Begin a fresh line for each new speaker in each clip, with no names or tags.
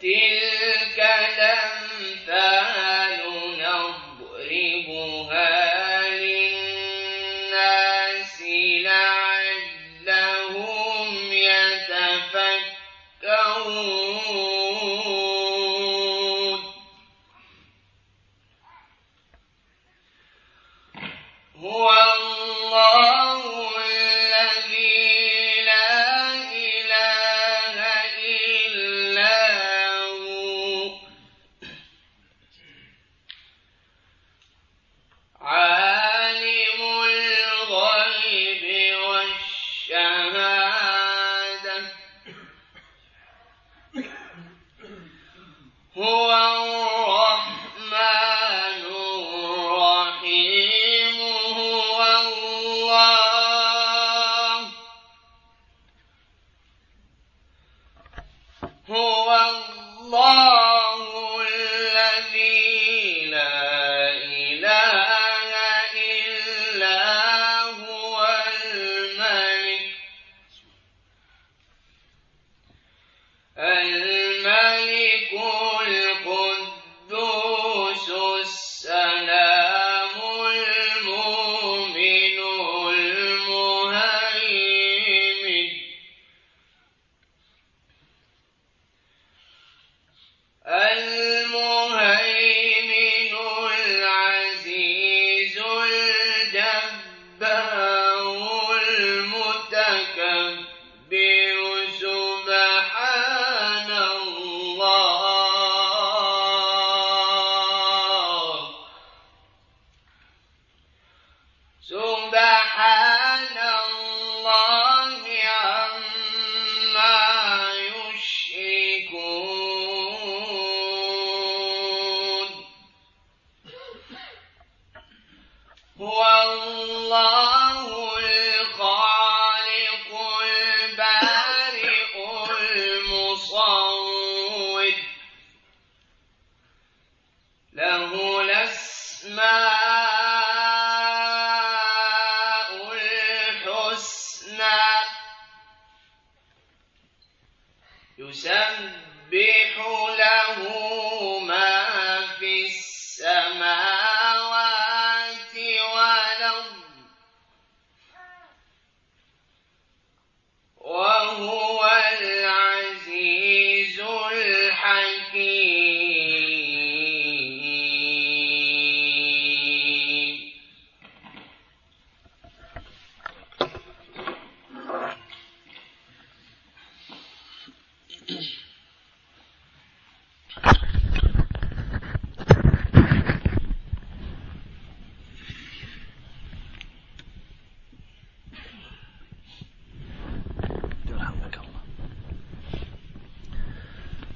تلك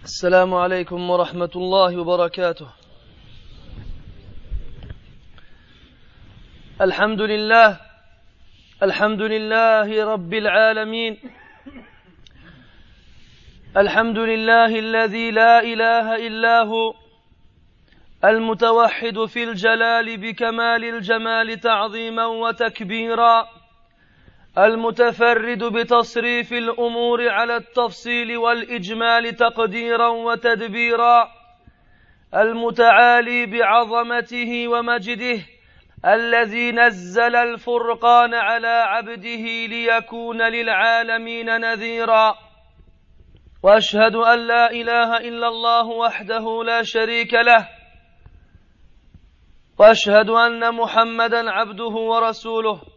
السلام
عليكم ورحمة الله وبركاته. الحمد لله الحمد لله رب العالمين. الحمد لله الذي لا إله إلا هو المتوحد في الجلال بكمال الجمال تعظيما وتكبيرا. المتفرد بتصريف الأمور على التفصيل والإجمال تقديرا وتدبيرا. المتعالي بعظمته ومجده الذي نزل الفرقان على عبده ليكون للعالمين نذيرا. وأشهد أن لا إله إلا الله وحده لا شريك له. وأشهد أن محمدا عبده ورسوله.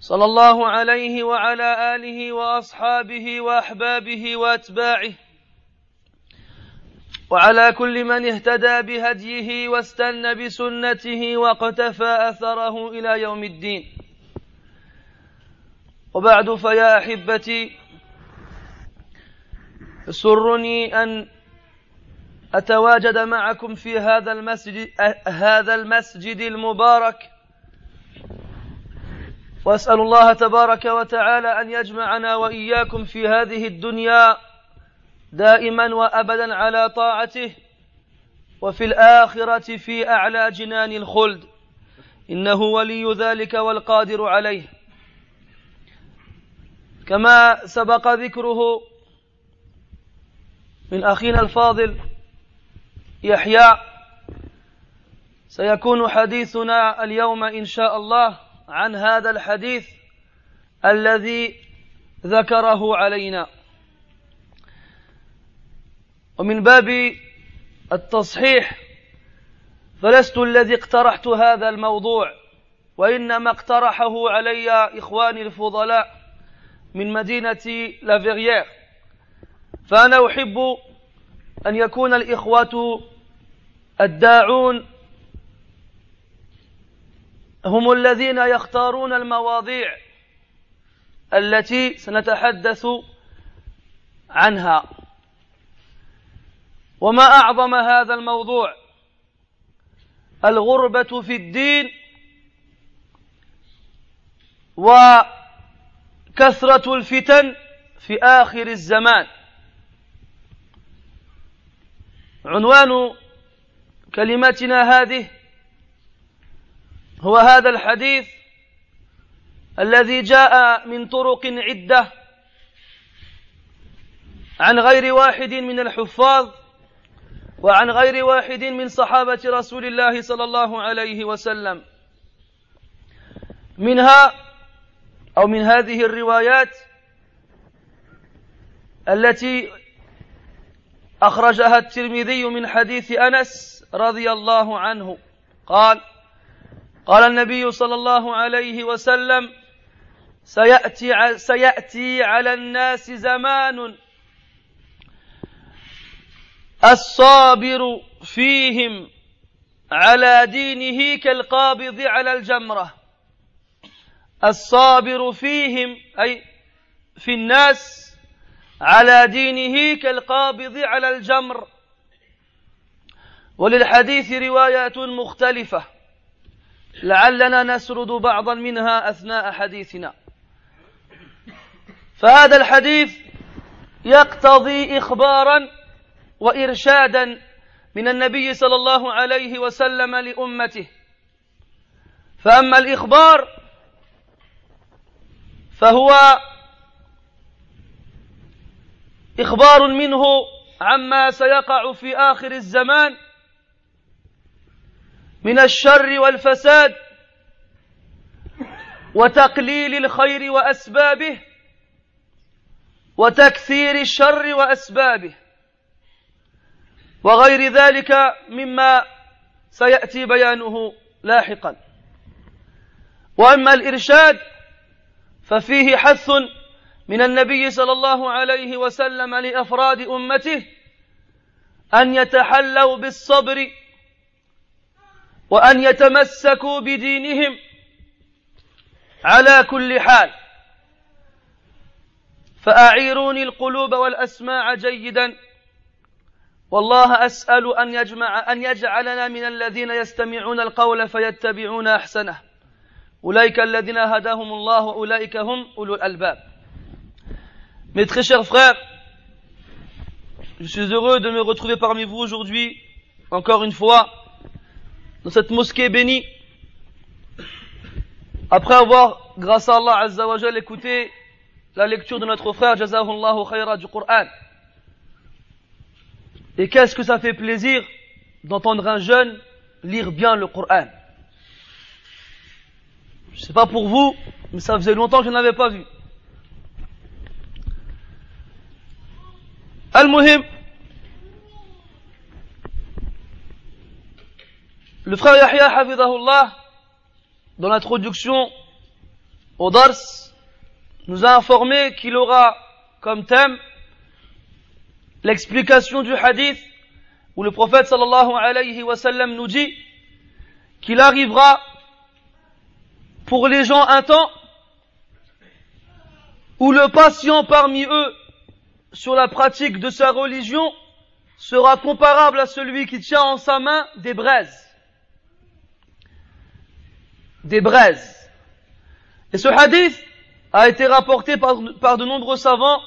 صلى الله عليه وعلى آله وأصحابه وأحبابه وأتباعه. وعلى كل من اهتدى بهديه واستنى بسنته واقتفى أثره إلى يوم الدين. وبعد فيا أحبتي سرني أن أتواجد معكم في هذا المسجد هذا المسجد المبارك وأسأل الله تبارك وتعالى أن يجمعنا وإياكم في هذه الدنيا دائما وأبدا على طاعته وفي الآخرة في أعلى جنان الخلد. إنه ولي ذلك والقادر عليه. كما سبق ذكره من أخينا الفاضل يحيى سيكون حديثنا اليوم إن شاء الله. عن هذا الحديث الذي ذكره علينا. ومن باب التصحيح فلست الذي اقترحت هذا الموضوع وإنما اقترحه علي إخواني الفضلاء من مدينة لافيغيير فأنا أحب أن يكون الإخوة الداعون هم الذين يختارون المواضيع التي سنتحدث عنها. وما أعظم هذا الموضوع؟ الغربة في الدين وكثرة الفتن في آخر الزمان. عنوان كلمتنا هذه هو هذا الحديث الذي جاء من طرق عدة عن غير واحد من الحفاظ وعن غير واحد من صحابة رسول الله صلى الله عليه وسلم. منها أو من هذه الروايات التي أخرجها الترمذي من حديث أنس رضي الله عنه. قال قال النبي صلى الله عليه وسلم سيأتي, سيأتي على الناس زمان. الصابر فيهم على دينه كالقابض على الجمرة. الصابر فيهم أي في الناس على دينه كالقابض على الجمر. وللحديث روايات مختلفة. لعلنا نسرد بعضا منها أثناء حديثنا. فهذا الحديث يقتضي اخبارا وإرشادا من النبي صلى الله عليه وسلم لأمته. فأما الإخبار فهو إخبار منه عما سيقع في آخر الزمان من الشر والفساد وتقليل الخير وأسبابه وتكثير الشر وأسبابه وغير ذلك مما سيأتي بيانه لاحقا. وأما الإرشاد ففيه حث من النبي صلى الله عليه وسلم لأفراد أمته أن يتحلوا بالصبر وأن يتمسكوا بدينهم على كل حال. فأعيروني القلوب والأسماع جيدا. والله أسأل أن يجمع أن يجعلنا من الذين يستمعون القول فيتبعون أحسنه. أولئك الذين هداهم الله وأولئك هم أولو الألباب. Mes très chers frères, je suis heureux de me retrouver parmi vous aujourd'hui, encore une fois, dans cette mosquée bénie, après avoir, grâce à Allah Azza wa Jal, écouté la lecture de notre frère Jazahullahu Khayra du Coran. Et qu'est-ce que ça fait plaisir d'entendre un jeune lire bien le Coran. Je sais pas pour vous, mais ça faisait longtemps que je n'avais pas vu. Al-Muhim, le frère Yahya Hafidahullah, dans l'introduction au Dars, nous a informé qu'il aura comme thème l'explication du hadith où le prophète sallallahu alayhi wa sallam nous dit qu'il arrivera pour les gens un temps où le patient parmi eux sur la pratique de sa religion sera comparable à celui qui tient en sa main des braises. Des braises. Et ce hadith a été rapporté par, de nombreux savants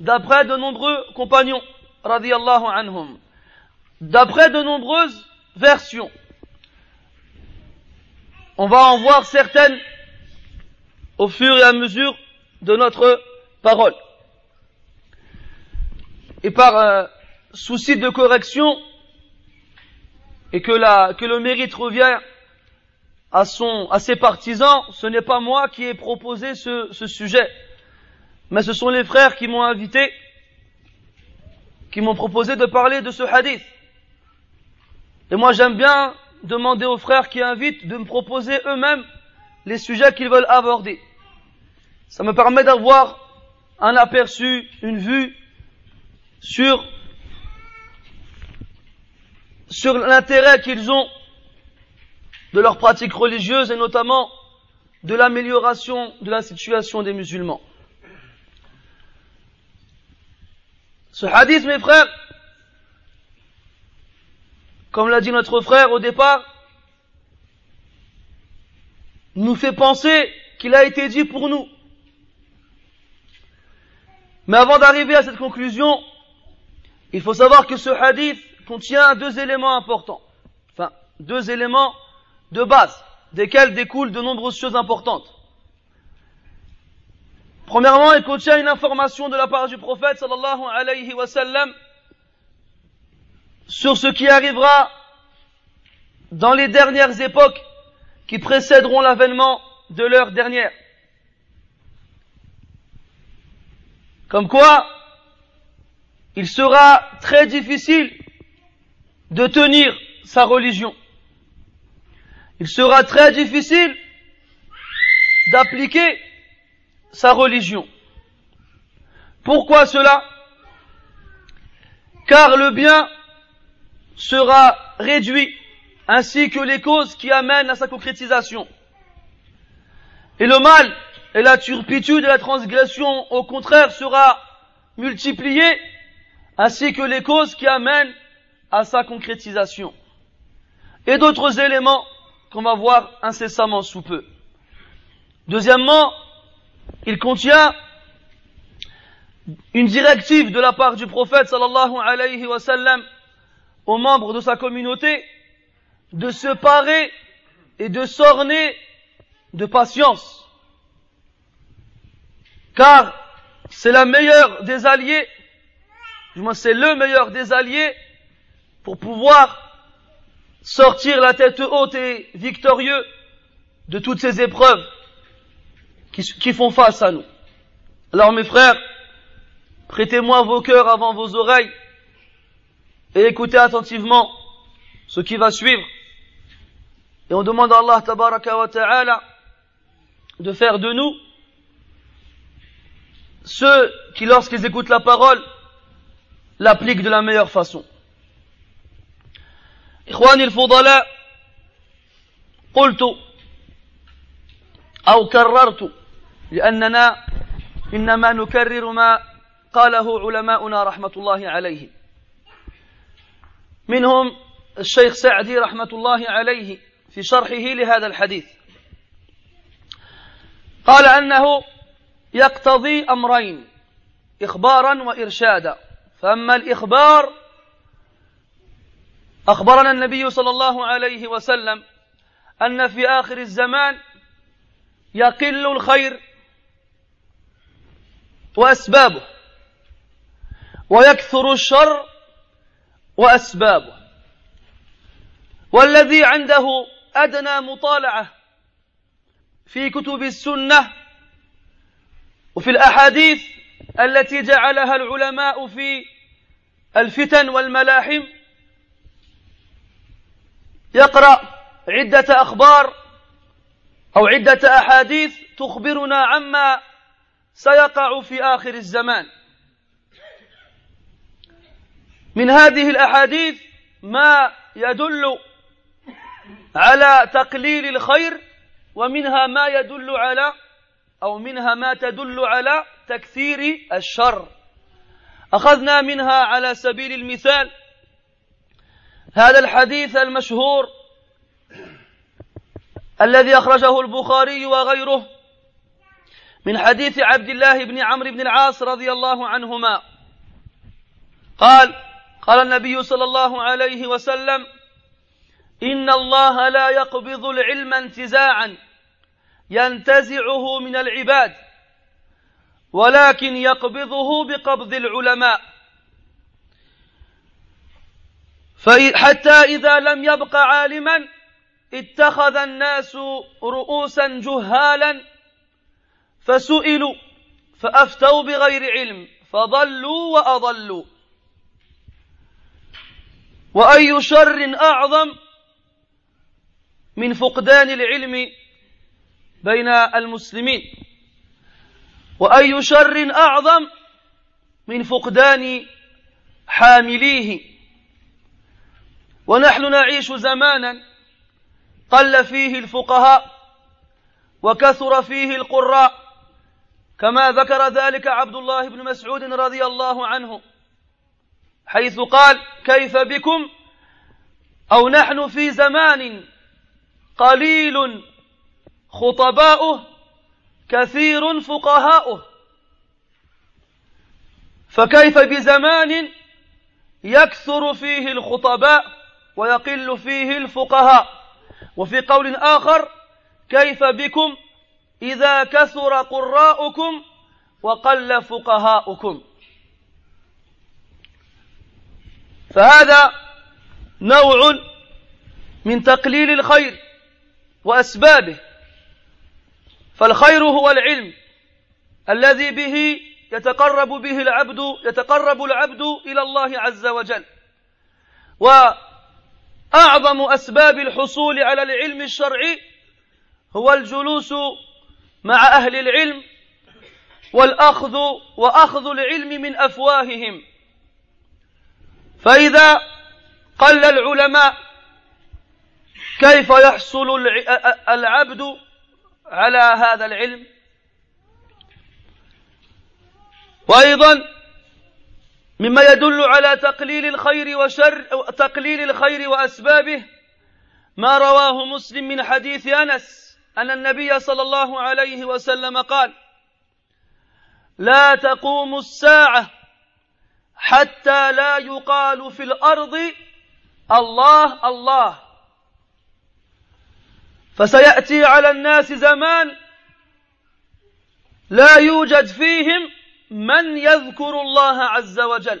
d'après de nombreux compagnons, radiallahu anhum, d'après de nombreuses versions. On va en voir certaines au fur et à mesure de notre parole. Et par euh, souci de correction, et que, la, que le mérite revient à, ses partisans, ce n'est pas moi qui ai proposé ce, ce sujet, mais ce sont les frères qui m'ont invité, qui m'ont proposé de parler de ce hadith. Et moi j'aime bien demander aux frères qui invitent de me proposer eux-mêmes les sujets qu'ils veulent aborder. Ça me permet d'avoir un aperçu, une vue sur, sur l'intérêt qu'ils ont de leurs pratiques religieuses et notamment de l'amélioration de la situation des musulmans. Ce hadith, mes frères, comme l'a dit notre frère au départ, nous fait penser qu'il a été dit pour nous. Mais avant d'arriver à cette conclusion, il faut savoir que ce hadith contient deux éléments importants. Enfin, deux éléments de base, desquels découlent de nombreuses choses importantes. Premièrement, il contient une information de la part du prophète sallallahu alayhi wa sallam sur ce qui arrivera dans les dernières époques qui précéderont l'avènement de l'heure dernière. Comme quoi, il sera très difficile de tenir sa religion. Il sera très difficile d'appliquer sa religion. Pourquoi cela? Car le bien sera réduit ainsi que les causes qui amènent à sa concrétisation. Et le mal et la turpitude et la transgression, au contraire, sera multiplié ainsi que les causes qui amènent à sa concrétisation. Et d'autres éléments qu'on va voir incessamment sous peu. Deuxièmement, il contient une directive de la part du prophète sallallahu alayhi wa sallam aux membres de sa communauté de se parer et de s'orner de patience. Car c'est la meilleure des alliés, du moins c'est le meilleur des alliés pour pouvoir sortir la tête haute et victorieux de toutes ces épreuves qui, font face à nous. Alors mes frères, prêtez-moi vos cœurs avant vos oreilles et écoutez attentivement ce qui va suivre. Et on demande à Allah tabaraka wa ta'ala de faire de nous ceux qui, lorsqu'ils écoutent la parole, l'appliquent de la meilleure façon. إخواني الفضلاء قلت أو كررت لأننا إنما نكرر ما قاله علماؤنا رحمة الله عليهم منهم الشيخ سعدي رحمة الله عليه في شرحه لهذا الحديث. قال أنه يقتضي أمرين إخبارا وإرشادا. فأما الإخبار أخبرنا النبي صلى الله عليه وسلم أن في آخر الزمان يقل الخير وأسبابه ويكثر الشر وأسبابه. والذي عنده أدنى مطالعة في كتب السنة وفي الأحاديث التي جعلها العلماء في الفتن والملاحم يقرأ عدة أخبار أو عدة أحاديث تخبرنا عما سيقع في آخر الزمان. من هذه الأحاديث ما يدل على تقليل الخير ومنها ما يدل على أو منها ما تدل على تكثير الشر. أخذنا منها على سبيل المثال هذا الحديث المشهور الذي أخرجه البخاري وغيره من حديث عبد الله بن عمرو بن العاص رضي الله عنهما. قال قال النبي صلى الله عليه وسلم إن الله لا يقبض العلم انتزاعا ينتزعه من العباد ولكن يقبضه بقبض العلماء. حتى إذا لم يبق عالما اتخذ الناس رؤوسا جهالا فسئلوا فأفتوا بغير علم فضلوا وأضلوا. وأي شر أعظم من فقدان العلم بين المسلمين؟ وأي شر أعظم من فقدان حامليه؟ ونحن نعيش زمانا قل فيه الفقهاء وكثر فيه القراء كما ذكر ذلك عبد الله بن مسعود رضي الله عنه حيث قال كيف بكم؟ أو نحن في زمان قليل خطباؤه كثير فقهاؤه. فكيف بزمان يكثر فيه الخطباء؟ ويقل فيه الفقهاء. وفي قول آخر كيف بكم إذا كثر قراؤكم وقل فقهاؤكم. فهذا نوع من تقليل الخير وأسبابه. فالخير هو العلم الذي به يتقرب به العبد يتقرب العبد إلى الله عز وجل. وأعظم أسباب الحصول على العلم الشرعي هو الجلوس مع أهل العلم والأخذ وأخذ العلم من أفواههم. فإذا قل العلماء كيف يحصل العبد على هذا العلم؟ وأيضا مما يدل على تقليل الخير وشر تقليل الخير وأسبابه ما رواه مسلم من حديث أنس أن النبي صلى الله عليه وسلم قال لا تقوم الساعة حتى لا يقال في الأرض الله الله. فسيأتي على الناس زمان لا يوجد فيهم من يذكر الله عز وجل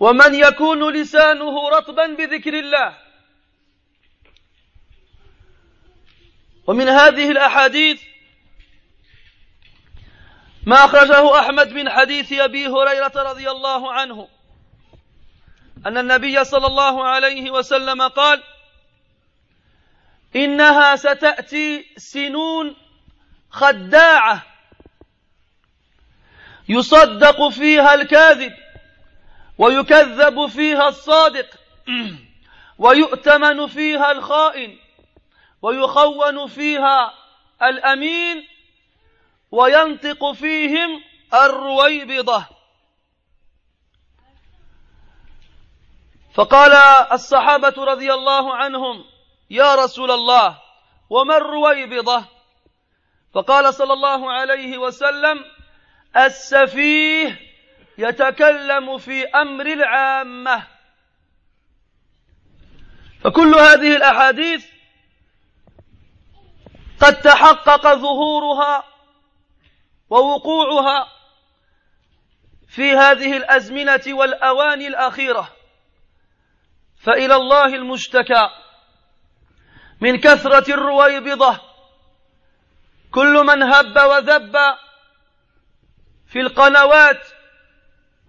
ومن يكون لسانه رطبا بذكر الله. ومن هذه الأحاديث ما أخرجه أحمد من حديث أبي هريرة رضي الله عنه. أن النبي صلى الله عليه وسلم قال إنها ستأتي سنون خداعة يصدق فيها الكاذب ويكذب فيها الصادق ويؤتمن فيها الخائن ويخون فيها الأمين وينطق فيهم الرويبضة. فقال الصحابة رضي الله عنهم يا رسول الله وما الرويبضة؟ فقال صلى الله عليه وسلم السفيه يتكلم في أمر العامة. فكل هذه الأحاديث قد تحقق ظهورها ووقوعها في هذه الأزمنة والأواني الأخيرة. فإلى الله المشتكى من كثرة الرويبضة كل من هب وذب في القنوات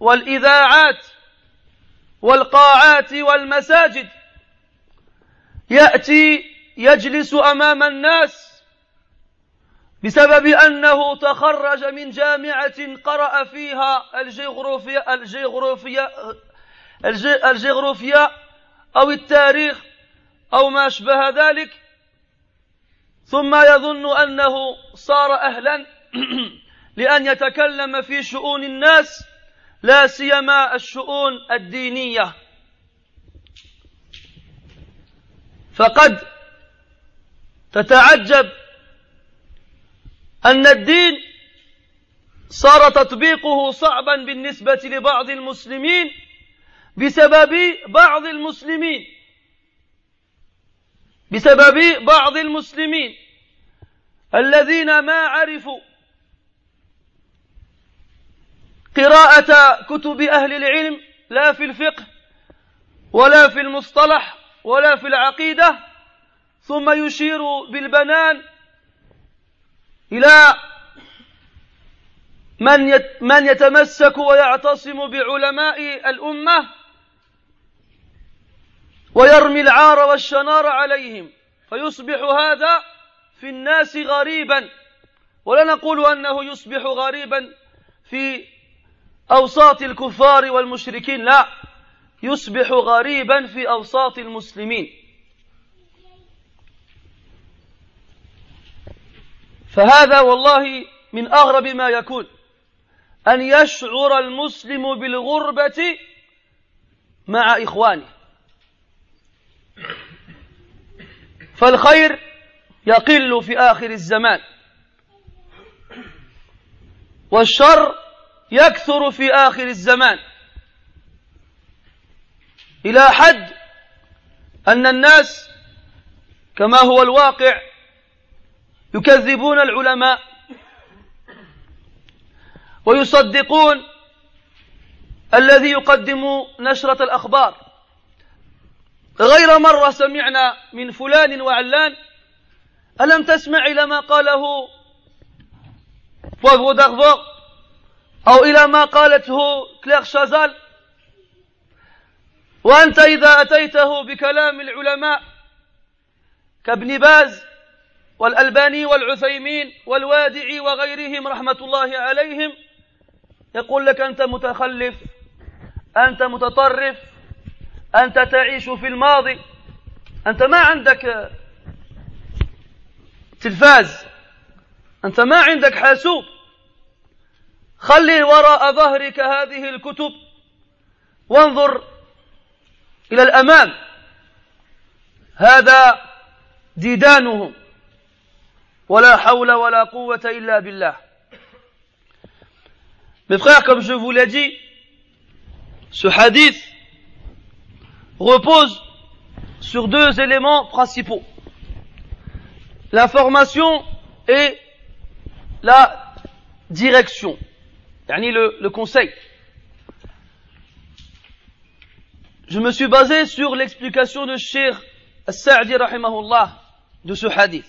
والإذاعات والقاعات والمساجد يأتي يجلس أمام الناس بسبب أنه تخرج من جامعة قرأ فيها الجغرافيا الجغرافيا الجغرافيا أو التاريخ أو ما أشبه ذلك. ثم يظن أنه صار أهلا لأن يتكلم في شؤون الناس لا سيما الشؤون الدينية. فقد تتعجب أن الدين صار تطبيقه صعبا بالنسبة لبعض المسلمين بسبب بعض المسلمين. بسبب بعض المسلمين الذين ما عرفوا قراءة كتب أهل العلم لا في الفقه ولا في المصطلح ولا في العقيدة ثم يشير بالبنان إلى من من يتمسك ويعتصم بعلماء الأمة ويرمي العار والشنار عليهم. فيصبح هذا في الناس غريبا. ولا نقول أنه يصبح غريبا في أوساط الكفار والمشركين. لا يصبح غريبا في أوساط المسلمين. فهذا والله من أغرب ما يكون. أن يشعر المسلم بالغربة مع إخوانه. فالخير يقل في آخر الزمان. والشر يكثر في آخر الزمان. إلى حد أن الناس كما هو الواقع يكذبون العلماء ويصدقون الذي يقدم نشرة الأخبار. غير مرة سمعنا من فلان وعلان ألم تسمع إلى ما قاله؟ بوغ دغفور أو إلى ما قالته كلير شازال؟ وأنت إذا أتيته بكلام العلماء كابن باز والألباني والعثيمين والوادعي وغيرهم رحمة الله عليهم يقول لك أنت متخلف أنت متطرف. أنت تعيش في الماضي. أنت ما عندك تلفاز. أنت ما عندك حاسوب. خلي وراء ظهرك هذه الكتب. وانظر إلى الأمام. هذا ديدانهم. ولا حول ولا قوة إلا بالله. Mes frères, comme je vous l'ai dit, ce hadith repose sur deux éléments principaux. L'information et la direction, yani le, le conseil. Je me suis basé sur l'explication de Sheikh As-Sa'di rahimahullah de ce hadith,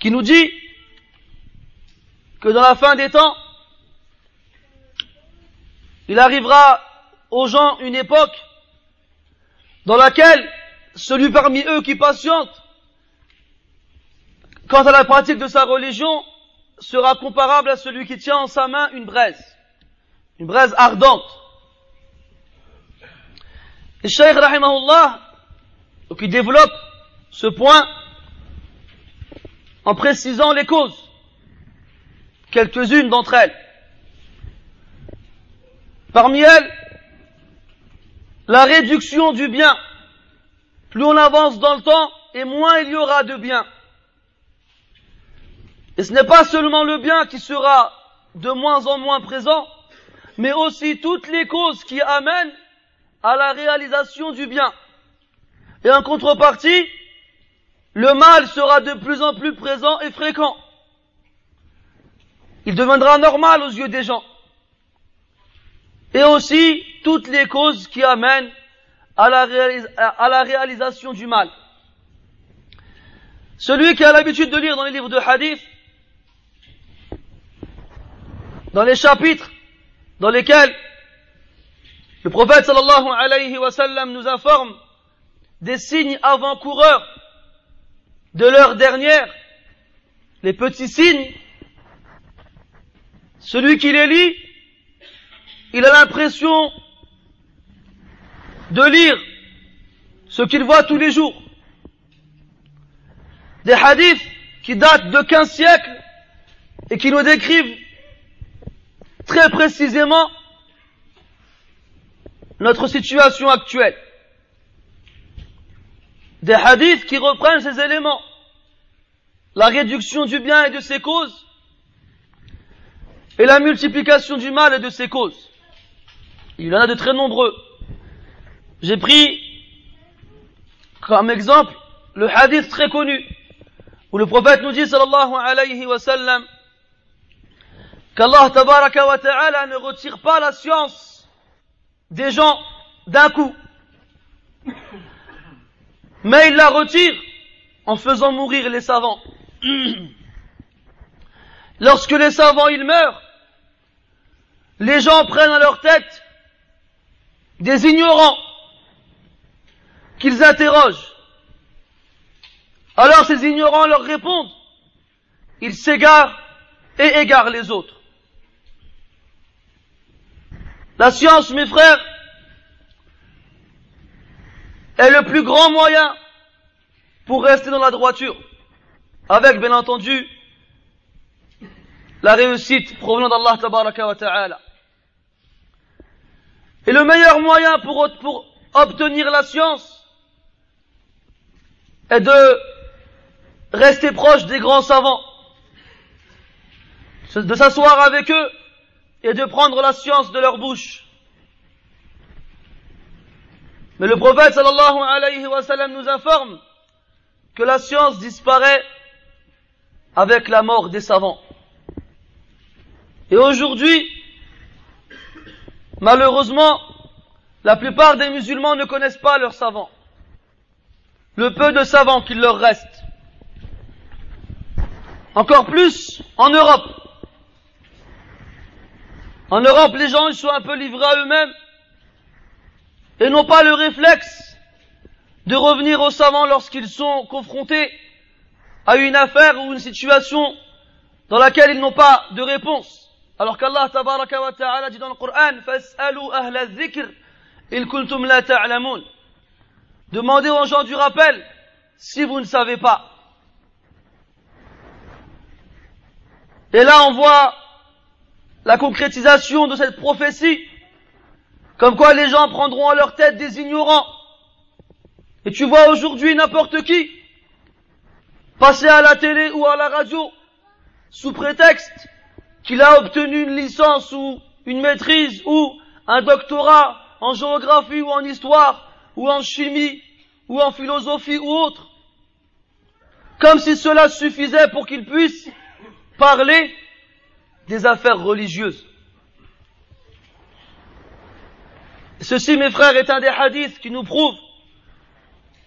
qui nous dit que dans la fin des temps, il arrivera aux gens une époque dans laquelle celui parmi eux qui patiente quant à la pratique de sa religion sera comparable à celui qui tient en sa main une braise, une braise ardente. Et Shaykh Rahimahullah, qui développe ce point en précisant les causes. quelques-unes d'entre elles. Parmi elles, la réduction du bien. Plus on avance dans le temps, et moins il y aura de bien. Et ce n'est pas seulement le bien qui sera de moins en moins présent, mais aussi toutes les causes qui amènent à la réalisation du bien. Et en contrepartie, le mal sera de plus en plus présent et fréquent. Il deviendra normal aux yeux des gens. Et aussi toutes les causes qui amènent à la, réalisation du mal. Celui qui a l'habitude de lire dans les livres de hadith, dans les chapitres dans lesquels le prophète sallallahu alayhi wa sallam nous informe des signes avant-coureurs de l'heure dernière, les petits signes, celui qui les lit, il a l'impression de lire ce qu'il voit tous les jours. Des hadiths qui datent de 15 siècles et qui nous décrivent très précisément notre situation actuelle. Des hadiths qui reprennent ces éléments. La réduction du bien et de ses causes et la multiplication du mal et de ses causes. Il y en a de très nombreux. J'ai pris comme exemple le hadith très connu où le prophète nous dit sallallahu alayhi wa sallam qu'Allah tabaraka wa ta'ala ne retire pas la science des gens d'un coup. Mais il la retire en faisant mourir les savants. Lorsque les savants ils meurent, les gens prennent à leur tête des ignorants qu'ils interrogent. Alors ces ignorants leur répondent. Ils s'égarent et égarent les autres. La science, mes frères, est le plus grand moyen pour rester dans la droiture, avec bien entendu la réussite provenant d'Allah ta'ala. Et le meilleur moyen pour, obtenir la science est de rester proche des grands savants, de s'asseoir avec eux et de prendre la science de leur bouche. Mais le prophète sallallahu alayhi wa sallam nous informe que la science disparaît avec la mort des savants. Et aujourd'hui, malheureusement, la plupart des musulmans ne connaissent pas leurs savants. Le peu de savants qu'il leur reste. Encore plus en Europe. En Europe, les gens ils sont un peu livrés à eux-mêmes et n'ont pas le réflexe de revenir aux savants lorsqu'ils sont confrontés à une affaire ou une situation dans laquelle ils n'ont pas de réponse. Alors qu'Allah tabaraka wa ta'ala dit dans le Coran, Fas'alu ahla dhikr, il kuntum la ta'lamun. Demandez aux gens du rappel, si vous ne savez pas. Et là, on voit la concrétisation de cette prophétie, comme quoi les gens prendront à leur tête des ignorants. Et tu vois aujourd'hui n'importe qui passer à la télé ou à la radio sous prétexte qu'il a obtenu une licence ou une maîtrise ou un doctorat en géographie ou en histoire ou en chimie ou en philosophie ou autre. Comme si cela suffisait pour qu'il puisse parler des affaires religieuses. Ceci, mes frères, est un des hadiths qui nous prouve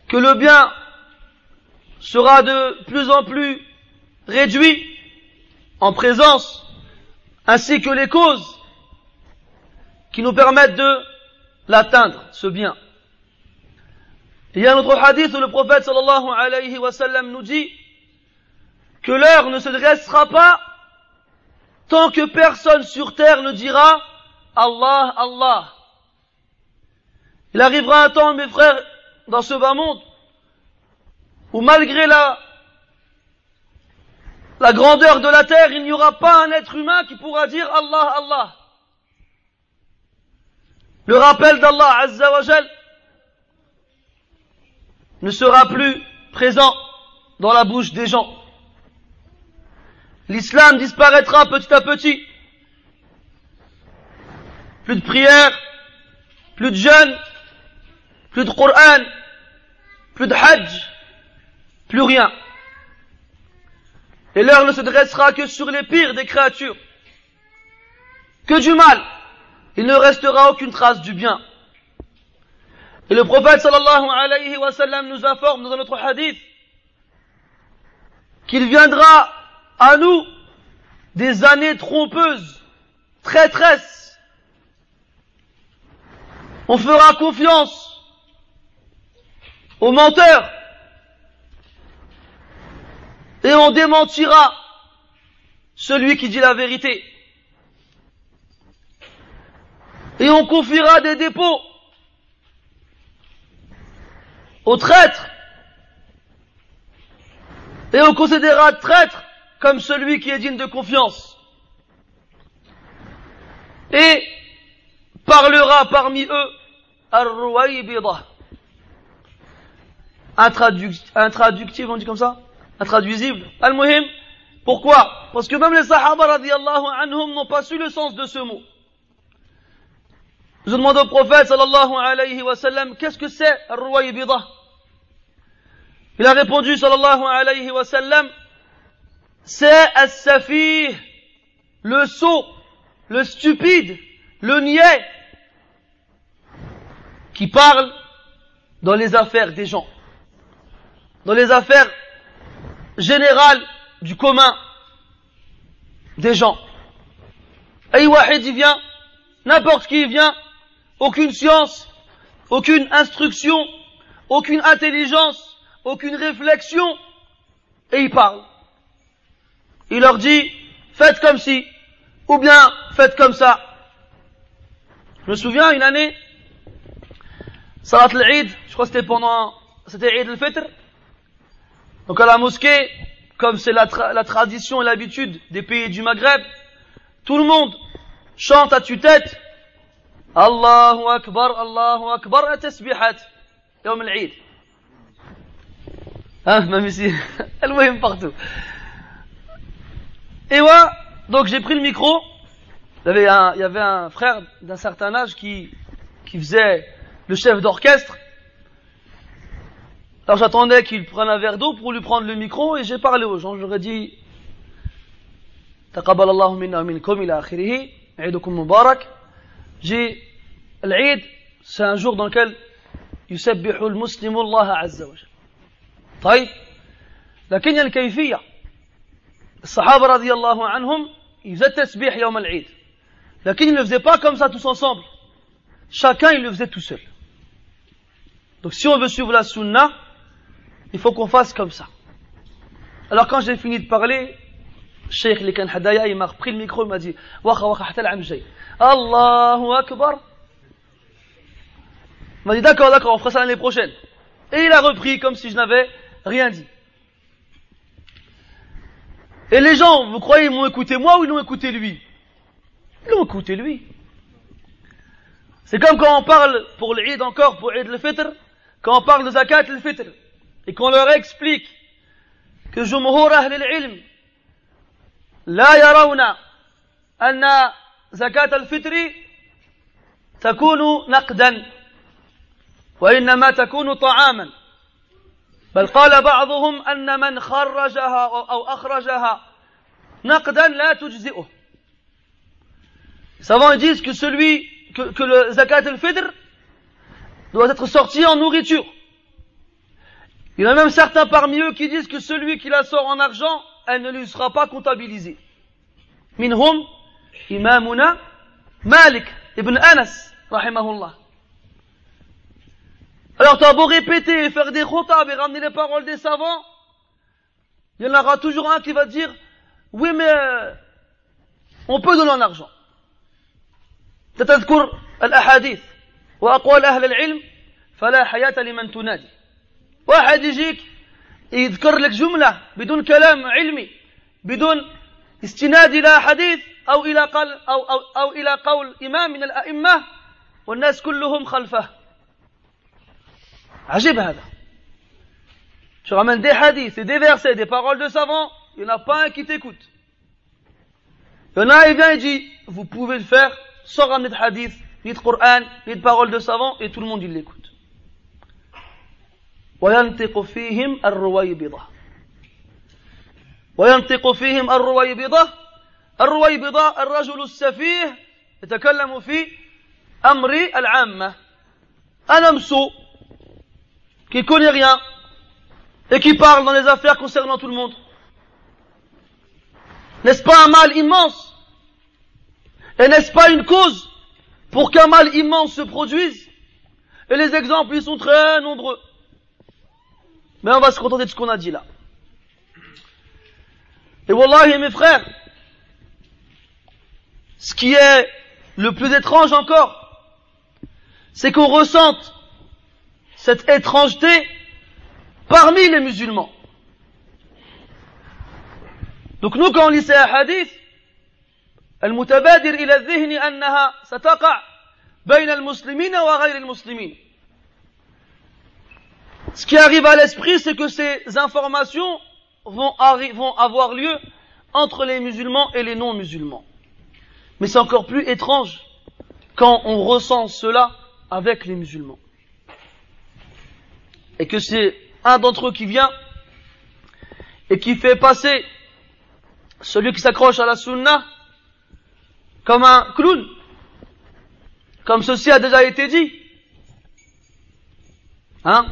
que le bien sera de plus en plus réduit en présence, ainsi que les causes qui nous permettent de l'atteindre, ce bien. Il y a un autre hadith où le prophète sallallahu alayhi wa sallam nous dit que l'heure ne se dressera pas tant que personne sur terre ne dira Allah, Allah. Il arrivera un temps, mes frères, dans ce bas monde, où malgré la, la grandeur de la terre, il n'y aura pas un être humain qui pourra dire Allah, Allah. Le rappel d'Allah Azza wa ne sera plus présent dans la bouche des gens. L'islam disparaîtra petit à petit. Plus de prières, plus de jeûnes, plus de Coran, plus de Hajj, plus rien. Et l'heure ne se dressera que sur les pires des créatures. Que du mal. Il ne restera aucune trace du bien. Et le prophète sallallahu alayhi wa sallam nous informe dans notre hadith qu'il viendra à nous des années trompeuses, traîtresses. On fera confiance aux menteurs et on démentira celui qui dit la vérité. Et on confiera des dépôts aux traîtres. Et on considérera traître comme celui qui est digne de confiance. Et parlera parmi eux Ar-Ruwaybida. Intraductif, on dit comme ça? Intraduisible. Al-Muhim. Pourquoi? Parce que même les Sahaba radiallahu anhum n'ont pas su le sens de ce mot. Je demande au prophète sallallahu alayhi wa sallam, qu'est-ce que c'est Ar-Ruwaybida Il a répondu sallallahu alayhi wa sallam, c'est As-Safih, le sot, le stupide, le niais, qui parle dans les affaires des gens, dans les affaires générales du commun des gens. Et Wahid y vient, n'importe qui vient, aucune science, aucune instruction, aucune intelligence, aucune réflexion, et il parle. Il leur dit, faites comme si, ou bien faites comme ça. Je me souviens une année, Salat al-Eid, je crois que c'était pendant, c'était Eid al-Fitr. Donc à la mosquée, comme c'est la, tra la, tradition et l'habitude des pays du Maghreb, tout le monde chante à tue-tête Allahu Akbar, Allahu Akbar, la tasbihat, Yom al-Eid. Hein, même ici, elle partout. Et ouais, donc j'ai pris le micro. Il y avait un, il y avait un frère d'un certain âge qui, qui faisait le chef d'orchestre. Alors j'attendais qu'il prenne un verre d'eau pour lui prendre le micro et j'ai parlé aux gens. J'aurais dit, تقبل الله منا ومنكم إلى آخره عيدكم مبارك j'ai l'Eid c'est un jour dans lequel يسبح المسلم الله عز وجل طيب لكن الكيفية الصحابة رضي الله عنهم ils faisaient tasbih يوم العيد لكن ils ne le faisaient pas comme ça tous ensemble chacun il le faisait tout seul donc si on veut suivre la sunna il faut qu'on fasse comme ça. Alors quand j'ai fini de parler, Cheikh Likan Hadaya, il m'a repris le micro, il m'a dit Wacha wacha hatal amjay. Allahu Akbar. Il m'a dit D'accord, d'accord, on fera ça l'année prochaine. Et il a repris comme si je n'avais rien dit. Et les gens, vous croyez, ils m'ont écouté moi ou ils l'ont écouté lui? Ils l'ont écouté lui. C'est comme quand on parle pour l'Eid encore, pour l'Eid le fitr quand on parle de zakat le fitr et qu'on leur explique que جمهور أهل العلم لا يرون أن زكاة الفطر تكون نقدا وإنما تكون طعاما بل قال بعضهم أن من خرجها أو أخرجها نقدا لا تجزئه savants disent que celui, que, que le zakat al-fitr doit être sorti en nourriture. Il y en a même certains parmi eux qui disent que celui qui la sort en argent, elle ne lui sera pas comptabilisée. Minhum, imamuna, Malik ibn Anas, rahimahullah. Alors tu as beau répéter et faire des khotab et ramener les paroles des savants, il y en aura toujours un qui va dire, oui mais euh, on peut donner en argent. تتذكر الأحاديث وأقوال أهل العلم فلا حياة لمن تنادي واحد يجيك يذكر لك جملة بدون كلام علمي بدون استناد إلى حديث أو إلى قول أو, أو, أو إلى قول إمام من الأئمة والناس كلهم خلفه عجيب هذا Tu ramènes des hadiths et des versets, des paroles de savants, il n'y en a pas un qui t'écoute. Il y en a, il vient et dit, vous pouvez le faire sans ramener de hadith, ni de Coran, ni de paroles de savants, et tout le monde il l'écoute. وينطق فيهم الرويبضة وينطق فيهم الرويبضة الرويبضة الرجل السفيه يتكلم في أمر العامة un homme sot qui connaît rien et qui parle dans les affaires concernant tout le monde. N'est-ce pas un mal immense Et n'est-ce pas une cause pour qu'un mal immense se produise Et les exemples, ils sont très nombreux. Mais on va se contenter de ce qu'on a dit là. Et wallahi mes frères, ce qui est le plus étrange encore, c'est qu'on ressente cette étrangeté parmi les musulmans. Donc nous quand on lit ces hadiths, المتبادر إلى الذهن أنها ستقع بين المسلمين وغير المسلمين. ce qui arrive à l'esprit, c'est que ces informations vont, avoir lieu entre les musulmans et les non-musulmans. Mais c'est encore plus étrange quand on ressent cela avec les musulmans. Et que c'est un d'entre eux qui vient et qui fait passer celui qui s'accroche à la sunna comme un clown, comme ceci a déjà été dit. Hein?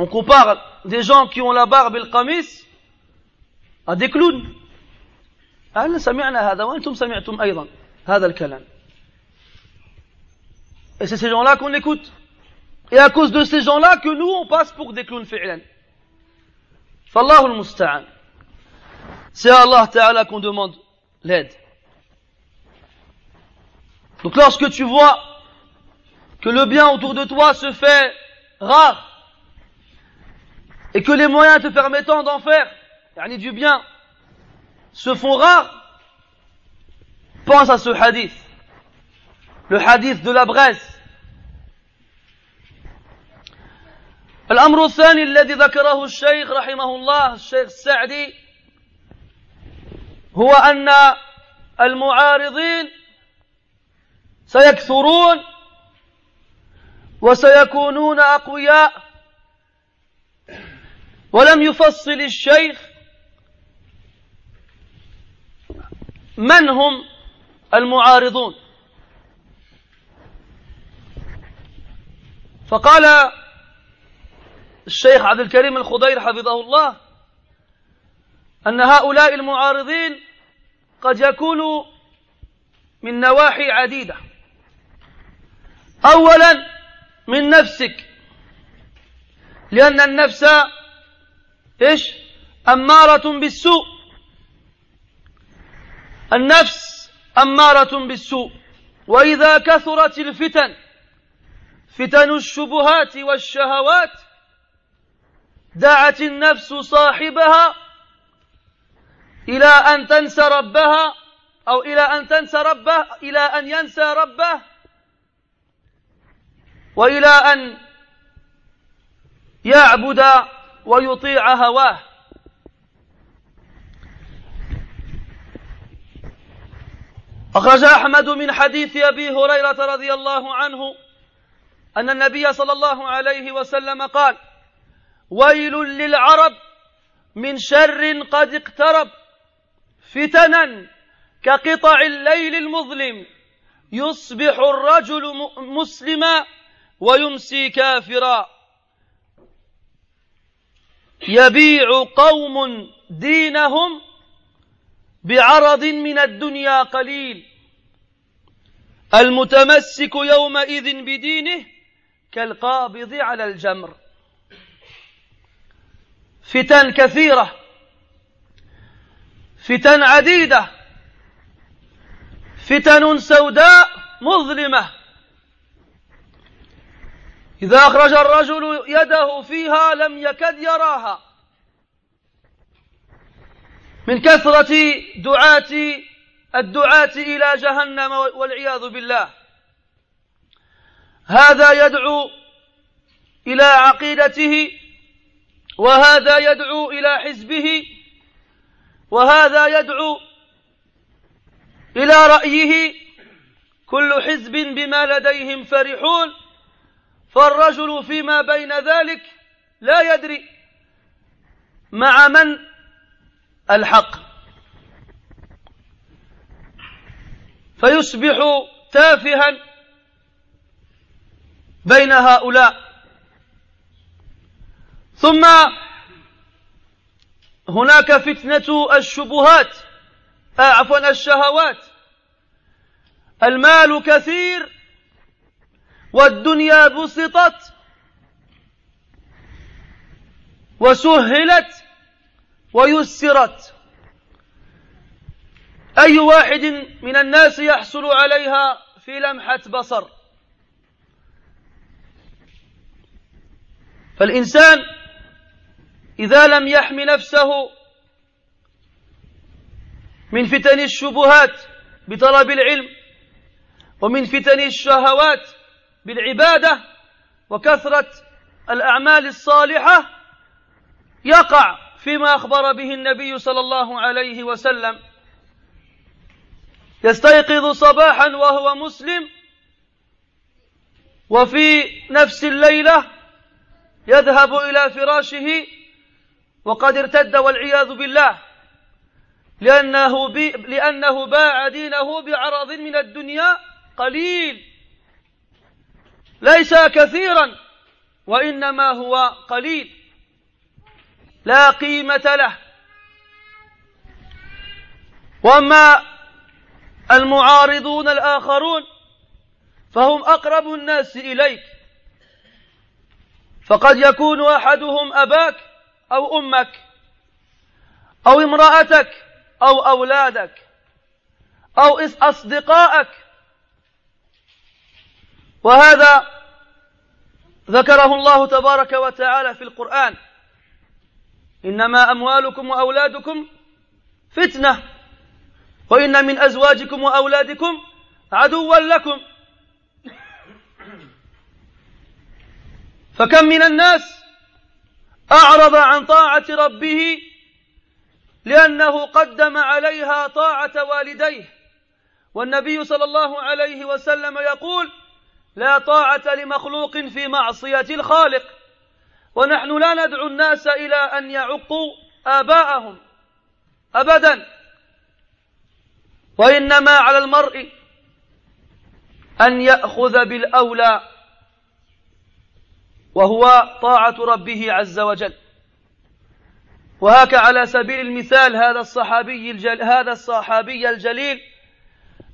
On compare des gens qui ont la barbe et le qamis à des clowns. Et c'est ces gens-là qu'on écoute. Et à cause de ces gens-là que nous, on passe pour des clowns fi'lan. Fallahu al-musta'an. C'est à Allah Ta'ala qu'on demande l'aide. Donc lorsque tu vois que le bien autour de toi se fait rare, et que les moyens te permettant d'en faire, yani du bien, se font rares, pense à ce hadith. Le hadith de la braise. الأمر الثاني الذي ذكره الشيخ رحمه الله الشيخ السعدي هو أن المعارضين سيكثرون وسيكونون أقوياء ولم يفصل الشيخ من هم المعارضون. فقال الشيخ عبد الكريم الخضير حفظه الله أن هؤلاء المعارضين قد يكونوا من نواحي عديدة. أولا من نفسك لأن النفس إيش؟ أمارة بالسوء. النفس أمارة بالسوء. وإذا كثرت الفتن فتن الشبهات والشهوات دعت النفس صاحبها إلى أن تنسى ربها أو إلى أن تنسى ربه إلى أن ينسى ربه وإلى أن يعبد ويطيع هواه. أخرج أحمد من حديث أبي هريرة رضي الله عنه أن النبي صلى الله عليه وسلم قال ويل للعرب من شر قد اقترب فتنا كقطع الليل المظلم يصبح الرجل مسلما ويمسي كافرا. يبيع قوم دينهم بعرض من الدنيا قليل. المتمسك يومئذ بدينه كالقابض على الجمر. فتن كثيرة فتن عديدة فتن سوداء مظلمة. إذا أخرج الرجل يده فيها لم يكد يراها. من كثرة دعاة الدعاة إلى جهنم والعياذ بالله. هذا يدعو إلى عقيدته وهذا يدعو إلى حزبه وهذا يدعو إلى رأيه. كل حزب بما لديهم فرحون. فالرجل فيما بين ذلك لا يدري مع من الحق. فيصبح تافها بين هؤلاء. ثم هناك فتنة الشبهات آه عفوا الشهوات. المال كثير والدنيا بسطت وسهلت ويسرت. أي واحد من الناس يحصل عليها في لمحة بصر؟ فالإنسان إذا لم يحم نفسه من فتن الشبهات بطلب العلم ومن فتن الشهوات بالعبادة وكثرة الأعمال الصالحة يقع فيما أخبر به النبي صلى الله عليه وسلم. يستيقظ صباحا وهو مسلم وفي نفس الليلة يذهب إلى فراشه وقد ارتد والعياذ بالله لأنه, بي لأنه باع دينه بعرض من الدنيا قليل. ليس كثيرا وإنما هو قليل. لا قيمة له. وأما المعارضون الآخرون فهم أقرب الناس إليك. فقد يكون أحدهم أباك أو أمك أو امرأتك أو أولادك أو أصدقائك وهذا ذكره الله تبارك وتعالى في القرآن. إنما أموالكم وأولادكم فتنة وإن من أزواجكم وأولادكم عدوا لكم. فكم من الناس أعرض عن طاعة ربه لأنه قدم عليها طاعة والديه. والنبي صلى الله عليه وسلم يقول لا طاعة لمخلوق في معصية الخالق. ونحن لا ندعو الناس إلى أن يعقوا آباءهم أبدا. وإنما على المرء أن يأخذ بالأولى وهو طاعة ربه عز وجل. وهك على سبيل المثال هذا الصحابي الجل هذا الصحابي الجليل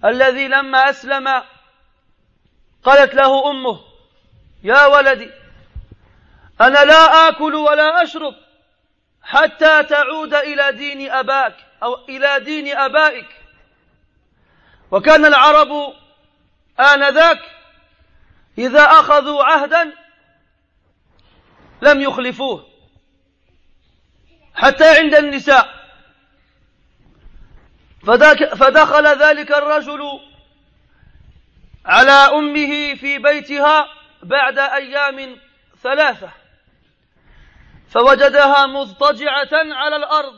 الذي لما أسلم قالت له أمه يا ولدي أنا لا آكل ولا أشرب حتى تعود إلى دين أباك أو إلى دين أبائك. وكان العرب آنذاك إذا أخذوا عهدا لم يخلفوه حتى عند النساء. فدخل ذلك الرجل على أمه في بيتها بعد أيام ثلاثة فوجدها مضطجعة على الأرض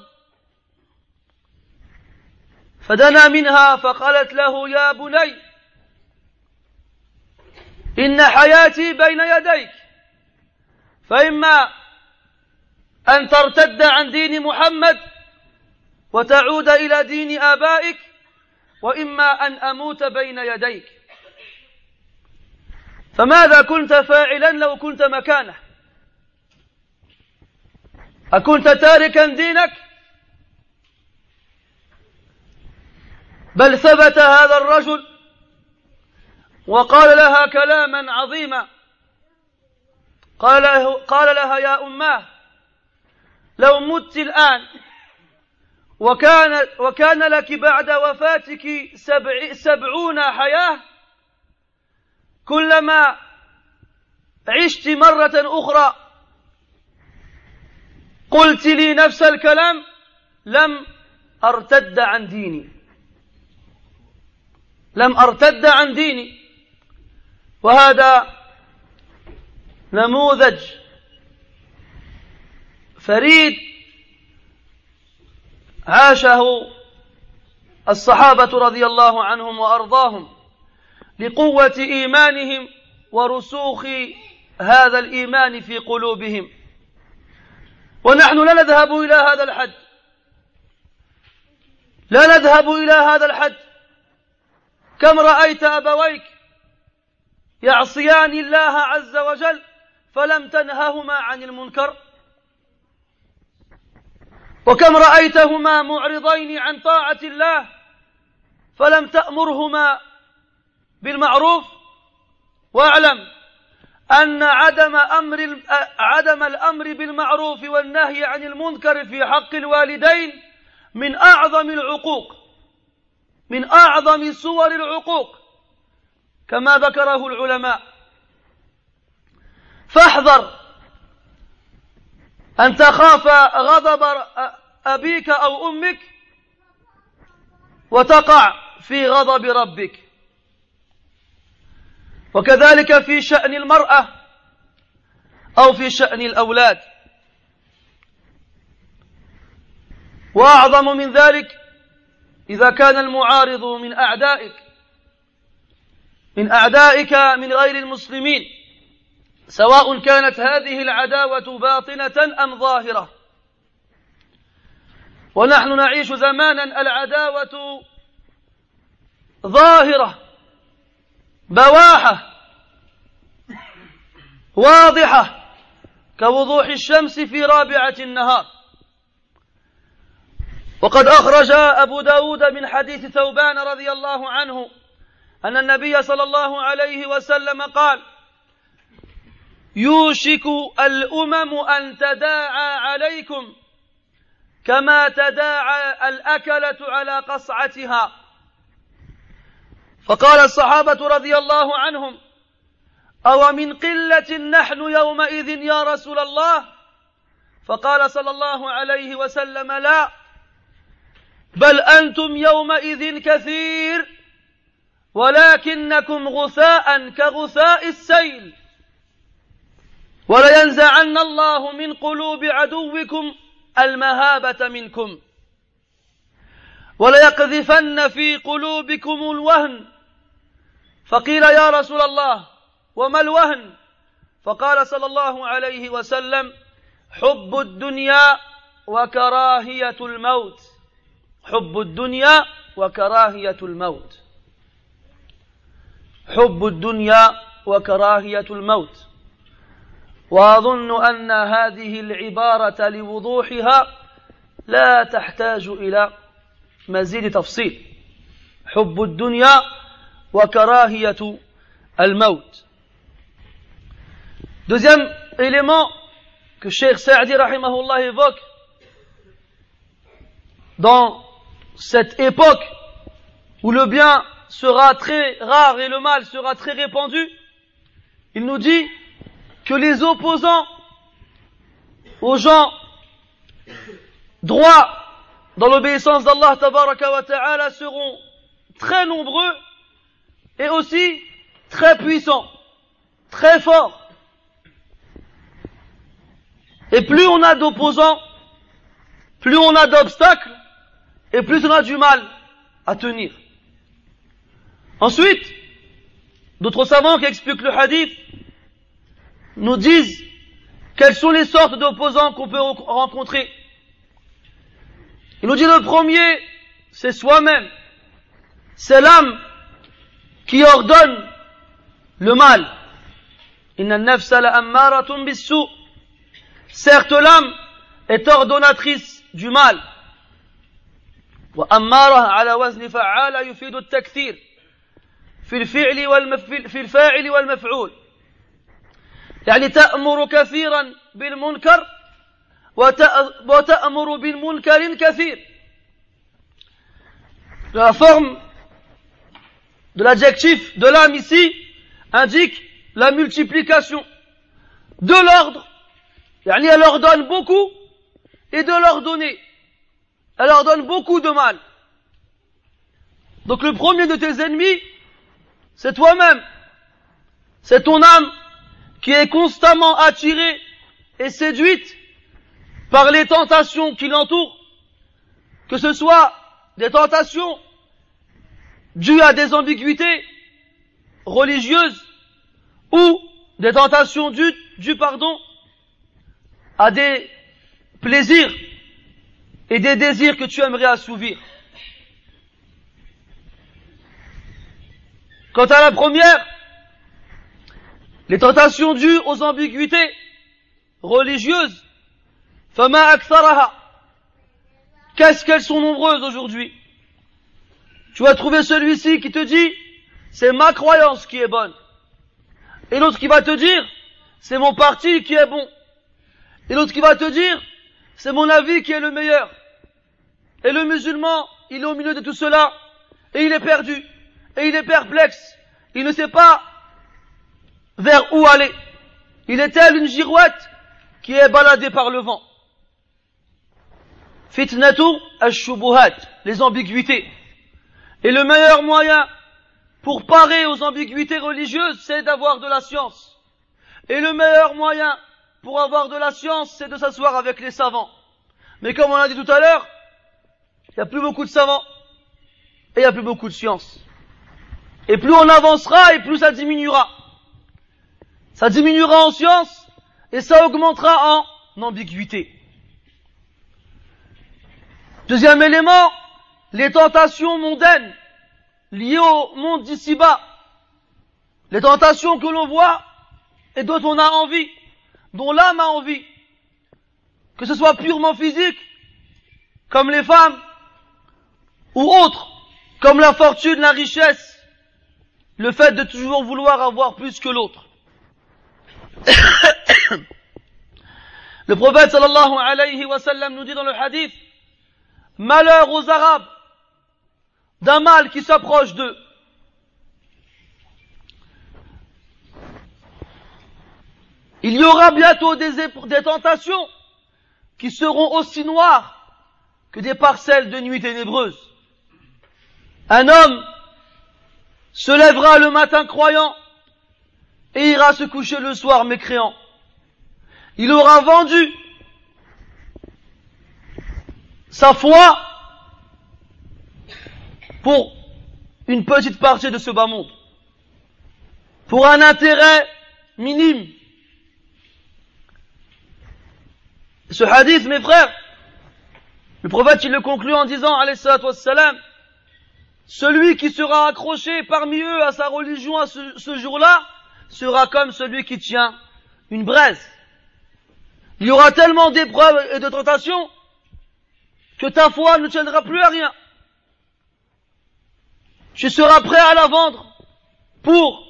فدنا منها فقالت له يا بني إن حياتي بين يديك فإما أن ترتد عن دين محمد وتعود إلى دين آبائك وإما أن أموت بين يديك. فماذا كنت فاعلا لو كنت مكانه؟ أكنت تاركا دينك؟ بل ثبت هذا الرجل وقال لها كلاما عظيما. قال, له قال لها يا أماه لو مت الآن وكان, وكان لك بعد وفاتك سبع سبعون حياة كلما عشت مرة أخرى قلت لي نفس الكلام لم أرتد عن ديني. لم أرتد عن ديني. وهذا نموذج فريد عاشه الصحابة رضي الله عنهم وأرضاهم. لقوه إيمانهم ورسوخ هذا الإيمان في قلوبهم. ونحن لا نذهب إلى هذا الحد. لا نذهب إلى هذا الحد. كم رأيت أبويك يعصيان الله عز وجل فلم تنههما عن المنكر؟ وكم رأيتهما معرضين عن طاعة الله فلم تأمرهما بالمعروف واعلم أن عدم أمر عدم الأمر بالمعروف والنهي عن المنكر في حق الوالدين من أعظم العقوق من أعظم صور العقوق كما ذكره العلماء. فاحذر أن تخاف غضب أبيك أو أمك وتقع في غضب ربك. وكذلك في شأن المرأة أو في شأن الأولاد. وأعظم من ذلك إذا كان المعارض من أعدائك من أعدائك من غير المسلمين سواء كانت هذه العداوة باطنة أم ظاهرة. ونحن نعيش زمانا العداوة ظاهرة. بواحة واضحة كوضوح الشمس في رابعة النهار. وقد أخرج أبو داود من حديث ثوبان رضي الله عنه أن النبي صلى الله عليه وسلم قال يوشك الأمم أن تداعى عليكم كما تداعى الأكلة على قصعتها. فقال الصحابة رضي الله عنهم أو من قلة نحن يومئذ يا رسول الله؟ فقال صلى الله عليه وسلم لا بل أنتم يومئذ كثير ولكنكم غثاء كغثاء السيل. ولينزعن الله من قلوب عدوكم المهابة منكم وليقذفن في قلوبكم الوهن فقيل يا رسول الله وما الوهن؟ فقال صلى الله عليه وسلم حب الدنيا وكراهية الموت. حب الدنيا وكراهية الموت. حب الدنيا وكراهية الموت. وأظن أن هذه العبارة لوضوحها لا تحتاج إلى مزيد تفصيل. حب الدنيا وكراهية الموت Deuxième élément que Cheikh Saadi rahimahullah évoque dans cette époque où le bien sera très rare et le mal sera très répandu, il nous dit que les opposants aux gens droits dans l'obéissance d'Allah tabaraka wa ta'ala seront très nombreux et aussi très puissants, très forts. Et plus on a d'opposants, plus on a d'obstacles, et plus on a du mal à tenir. Ensuite, d'autres savants qui expliquent le hadith nous disent quelles sont les sortes d'opposants qu'on peut rencontrer. Il nous dit le premier, c'est soi-même. C'est l'âme qui ordonne le mal. Certes, l'âme est ordonnatrice du mal. وأمارة على وزن فعال يفيد التكثير في الفعل والمف... في الفاعل والمفعول يعني تأمر كثيرا بالمنكر وت... وتأمر بالمنكر كثير La forme de l'adjectif de l'âme ici indique la multiplication de l'ordre, elle ordonne beaucoup et de l'ordonner. elle leur donne beaucoup de mal. Donc le premier de tes ennemis, c'est toi-même. C'est ton âme qui est constamment attirée et séduite par les tentations qui l'entourent, que ce soit des tentations dues à des ambiguïtés religieuses ou des tentations dues, dues pardon, à des plaisirs et des désirs que tu aimerais assouvir. Quant à la première, les tentations dues aux ambiguïtés religieuses, fama aktharaha. Qu'est-ce qu'elles sont nombreuses aujourd'hui? Tu vas trouver celui-ci qui te dit, c'est ma croyance qui est bonne. Et l'autre qui va te dire, c'est mon parti qui est bon. Et l'autre qui va te dire, c'est mon avis qui est le meilleur. Et le musulman, il est au milieu de tout cela, et il est perdu, et il est perplexe, il ne sait pas vers où aller. Il est tel une girouette qui est baladée par le vent. Fitnatu ash-shubuhat, les ambiguïtés. Et le meilleur moyen pour parer aux ambiguïtés religieuses, c'est d'avoir de la science. Et le meilleur moyen pour avoir de la science, c'est de s'asseoir avec les savants. Mais comme on l'a dit tout à l'heure, il n'y a plus beaucoup de savants et il n'y a plus beaucoup de science. Et plus on avancera et plus ça diminuera. Ça diminuera en science et ça augmentera en ambiguïté. Deuxième élément, les tentations mondaines liées au monde d'ici-bas. Les tentations que l'on voit et dont on a envie, dont l'âme a envie. Que ce soit purement physique, comme les femmes, ou autres, comme la fortune, la richesse, le fait de toujours vouloir avoir plus que l'autre. le prophète sallallahu alayhi wa sallam nous dit dans le hadith, malheur aux Arabes d'un mal qui s'approche d'eux. Il y aura bientôt des, tentations qui seront aussi noires que des parcelles de nuit ténébreuses. Un homme se lèvera le matin croyant et ira se coucher le soir mécréant. Il aura vendu sa foi pour une petite partie de ce bas monde, pour un intérêt minime. Ce hadith, mes frères, le prophète il le conclut en disant, alayhi wassalam, celui qui sera accroché parmi eux à sa religion à ce, ce jour-là sera comme celui qui tient une braise. Il y aura tellement d'épreuves et de tentations que ta foi ne tiendra plus à rien. Tu seras prêt à la vendre pour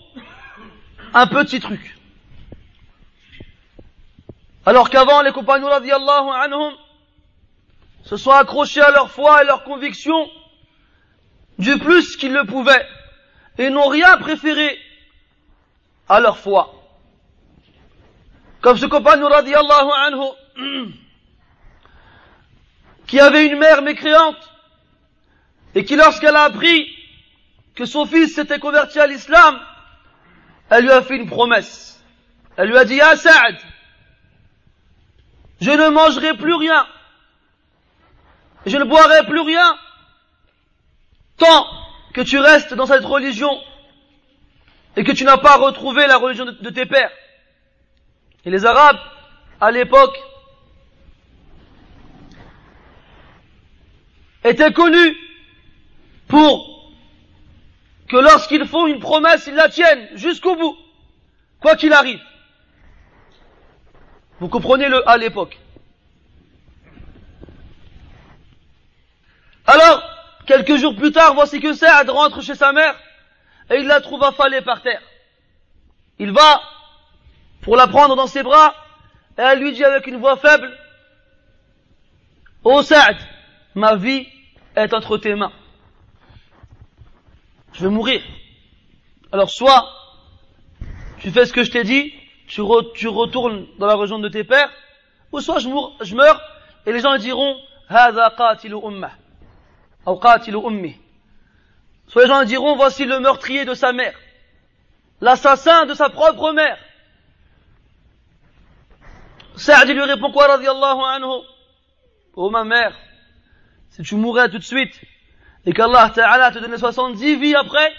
un petit truc. Alors qu'avant les compagnons radiallahu anhum se sont accrochés à leur foi et leur conviction du plus qu'ils le pouvaient et n'ont rien préféré à leur foi. Comme ce compagnon radiallahu anhu qui avait une mère mécréante et qui lorsqu'elle a appris que son fils s'était converti à l'islam, elle lui a fait une promesse. Elle lui a dit, ah Saad, je ne mangerai plus rien, je ne boirai plus rien, tant que tu restes dans cette religion et que tu n'as pas retrouvé la religion de, de tes pères. Et les Arabes, à l'époque, étaient connus pour que lorsqu'ils font une promesse, ils la tiennent jusqu'au bout, quoi qu'il arrive. Vous comprenez le à l'époque. Alors, quelques jours plus tard, voici que Saad rentre chez sa mère et il la trouve affalée par terre. Il va pour la prendre dans ses bras et elle lui dit avec une voix faible, Oh Saad, ma vie est entre tes mains Je vais mourir. Alors soit tu fais ce que je t'ai dit, tu, re, tu, retournes dans la région de tes pères, ou soit je, mour, je meurs et les gens diront هذا قاتل أمه أو قاتل أمه Soit les gens diront, voici le meurtrier de sa mère, l'assassin de sa propre mère. Saad lui répond quoi, radiallahu anhu Oh ma mère, si tu mourrais tout de suite, et qu'Allah Ta'ala te donne 70 vies après,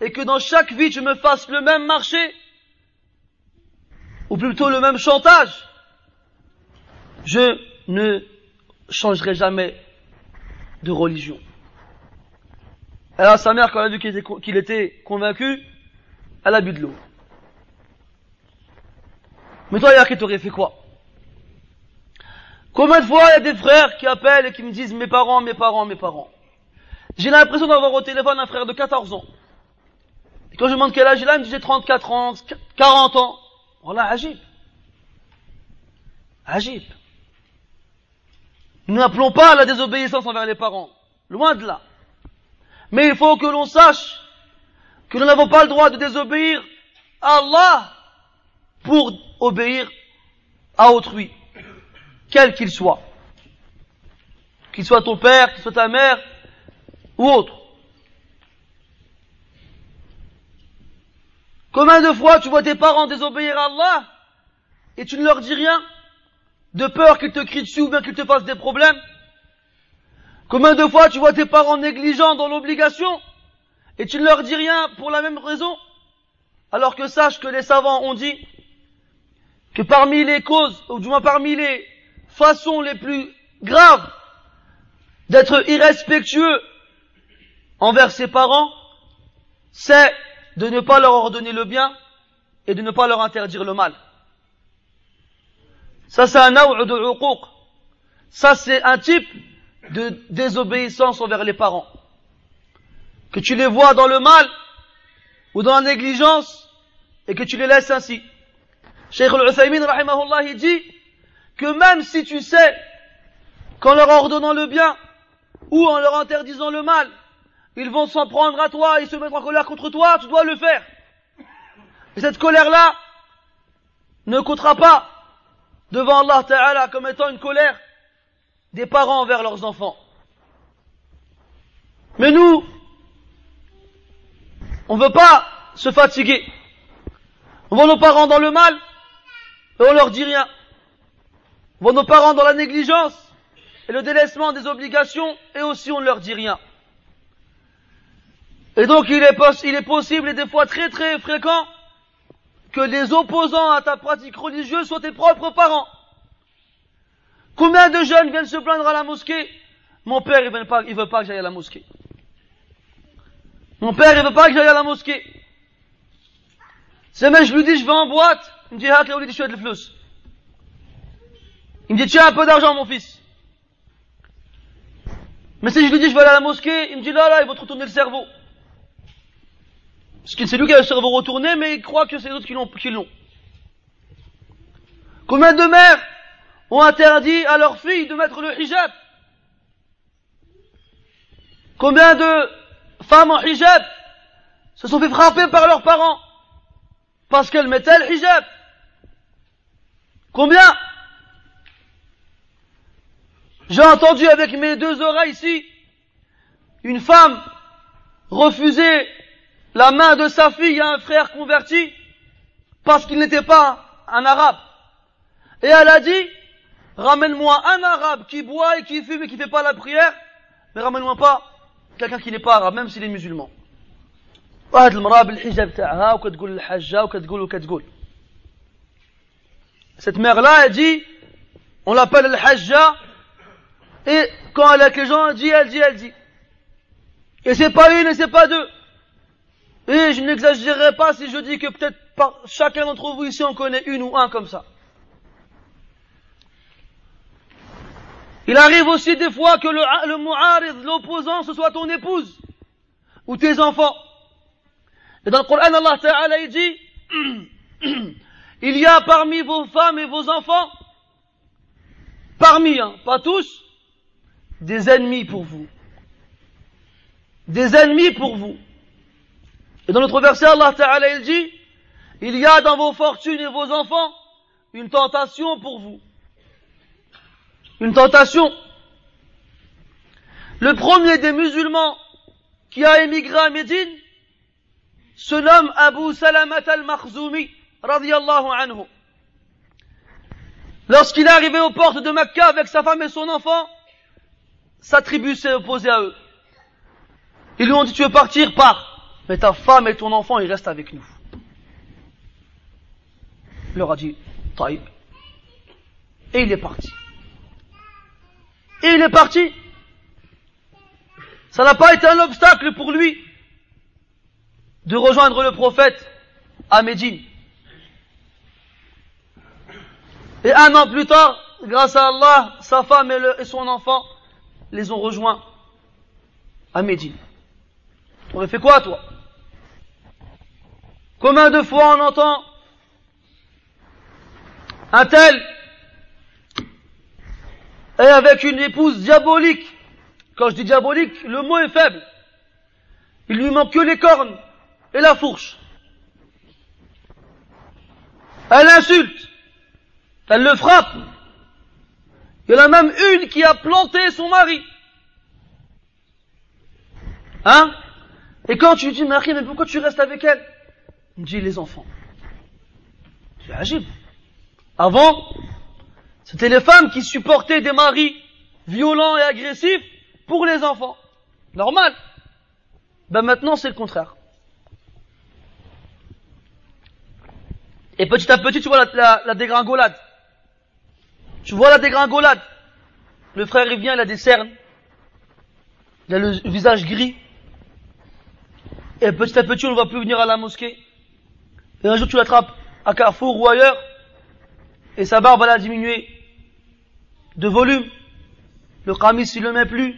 et que dans chaque vie tu me fasses le même marché, ou plutôt le même chantage, je ne changerai jamais de religion. Alors sa mère, quand elle a vu qu'il était, convaincu, elle a bu de l'eau. Mais toi, hier, qui t'aurait fait quoi? Combien de fois il y a des frères qui appellent et qui me disent mes parents, mes parents, mes parents? J'ai l'impression d'avoir au téléphone un frère de 14 ans. Quand je demande quel âge il a, il me dit j'ai 34 ans, 40 ans. Voilà, agib. Agib. Nous n'appelons pas à la désobéissance envers les parents. Loin de là. Mais il faut que l'on sache que nous n'avons pas le droit de désobéir à Allah pour obéir à autrui, quel qu'il soit. Qu'il soit ton père, qu'il soit ta mère, Combien de fois tu vois tes parents désobéir à Allah et tu ne leur dis rien de peur qu'ils te crient dessus ou bien qu'ils te fassent des problèmes? Combien de fois tu vois tes parents négligents dans l'obligation et tu ne leur dis rien pour la même raison? Alors que sache que les savants ont dit que parmi les causes, ou du moins parmi les façons les plus graves d'être irrespectueux envers ses parents, c'est de ne pas leur ordonner le bien et de ne pas leur interdire le mal. Ça c'est un de. Ça c'est un type de désobéissance envers les parents. Que tu les vois dans le mal ou dans la négligence et que tu les laisses ainsi. Cheikh al-Uthaymin, rahimahullah, il dit que même si tu sais qu'en leur ordonnant le bien ou en leur interdisant le mal, ils vont s'en prendre à toi et se mettre en colère contre toi, tu dois le faire. Et cette colère-là ne coûtera pas devant Allah Ta'ala comme étant une colère des parents envers leurs enfants. Mais nous, on ne veut pas se fatiguer. On voit nos parents dans le mal et on leur dit rien. On voit nos parents dans la négligence et le délaissement des obligations et aussi on ne leur dit rien. Et donc il est, il est possible et des fois très très fréquent que les opposants à ta pratique religieuse soient tes propres parents. Combien de jeunes viennent se plaindre à la mosquée? Mon père, il veut pas, veut pas que j'aille à la mosquée. Mon père, il veut pas que j'aille à la mosquée. C'est même, je lui dis, je vais en boîte. Il me dit, ah, dit, je suis le flous. Il me dit, tiens un peu d'argent, mon fils. Mais si je lui dis, je vais aller à la mosquée, il me dit, là, là, il va te retourner le cerveau. C'est lui qui a le cerveau retourné, mais il croit que c'est d'autres qui l'ont, qui l'ont. Combien de mères ont interdit à leurs filles de mettre le hijab? Combien de femmes en hijab se sont fait frapper par leurs parents parce qu'elles mettaient le hijab? Combien? J'ai entendu avec mes deux oreilles ici une femme refuser la main de sa fille à un frère converti parce qu'il n'était pas un arabe. Et elle a dit, ramène-moi un arabe qui boit et qui fume et qui fait pas la prière, mais ramène-moi pas quelqu'un qui n'est pas arabe, même s'il est musulman. Cette mère-là, elle dit, on l'appelle le hajja, et quand elle est avec les gens, elle dit, elle dit, elle dit. Et c'est pas une et c'est pas deux. Et je n'exagérerai pas si je dis que peut-être chacun d'entre vous ici en connaît une ou un comme ça. Il arrive aussi des fois que le, le l'opposant, ce soit ton épouse ou tes enfants. Et dans le Coran, Allah Ta'ala, il dit, il y a parmi vos femmes et vos enfants, parmi, hein, pas tous, des ennemis pour vous. Des ennemis pour vous. Et dans notre verset, Allah Ta'ala, il dit, il y a dans vos fortunes et vos enfants une tentation pour vous une tentation. Le premier des musulmans qui a émigré à Médine se nomme Abu Salamat al-Makhzoumi, radiyallahu anhu. Lorsqu'il est arrivé aux portes de Mecca avec sa femme et son enfant, sa tribu s'est opposée à eux. Ils lui ont dit, tu veux partir, pars. Mais ta femme et ton enfant, ils restent avec nous. Il leur a dit, taïb. Et il est parti. Et il est parti. Ça n'a pas été un obstacle pour lui de rejoindre le prophète à Médine. Et un an plus tard, grâce à Allah, sa femme et, son enfant les ont rejoints à Médine. Tu aurais fait quoi, toi? Combien de fois on entend un tel est avec une épouse diabolique. Quand je dis diabolique, le mot est faible. Il lui manque que les cornes et la fourche. Elle insulte. Elle le frappe. Il y en a même une qui a planté son mari. Hein? Et quand tu lui dis, Marie, mais pourquoi tu restes avec elle? Dit, les enfants. C'est agile. Avant, c'était les femmes qui supportaient des maris violents et agressifs pour les enfants. Normal. Ben maintenant, c'est le contraire. Et petit à petit, tu vois la, la- la dégringolade. Tu vois la dégringolade. Le frère, il vient, il a des cernes. Il a le visage gris. Et petit à petit, on ne va plus venir à la mosquée. Et un jour, tu l'attrapes à Carrefour ou ailleurs. Et sa barbe, elle a diminué de volume. Le qamis, il le met plus.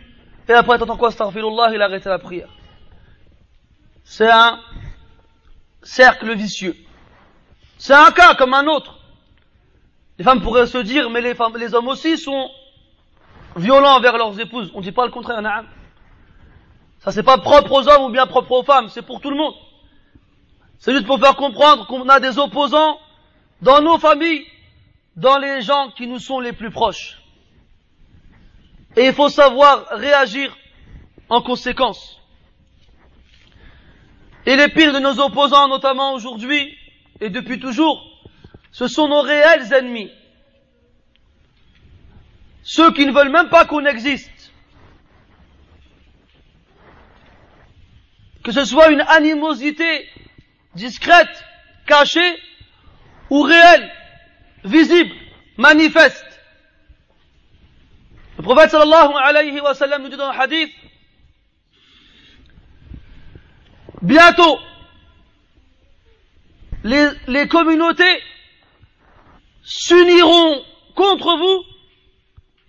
Et après, t'entends quoi, astaghfirullah, il a arrêté la prière. C'est un cercle vicieux. C'est un cas comme un autre. Les femmes pourraient se dire, mais les femmes, les hommes aussi sont violents envers leurs épouses. On ne dit pas le contraire, na'am. Ça c'est pas propre aux hommes ou bien propre aux femmes, c'est pour tout le monde. C'est juste pour faire comprendre qu'on a des opposants dans nos familles, dans les gens qui nous sont les plus proches. Et il faut savoir réagir en conséquence. Et les pires de nos opposants, notamment aujourd'hui et depuis toujours, ce sont nos réels ennemis. Ceux qui ne veulent même pas qu'on existe. Que ce soit une animosité discrète, cachée, ou réelle, visible, manifeste. Le prophète sallallahu alayhi wa sallam nous dit dans le hadith, bientôt, les, les communautés s'uniront contre vous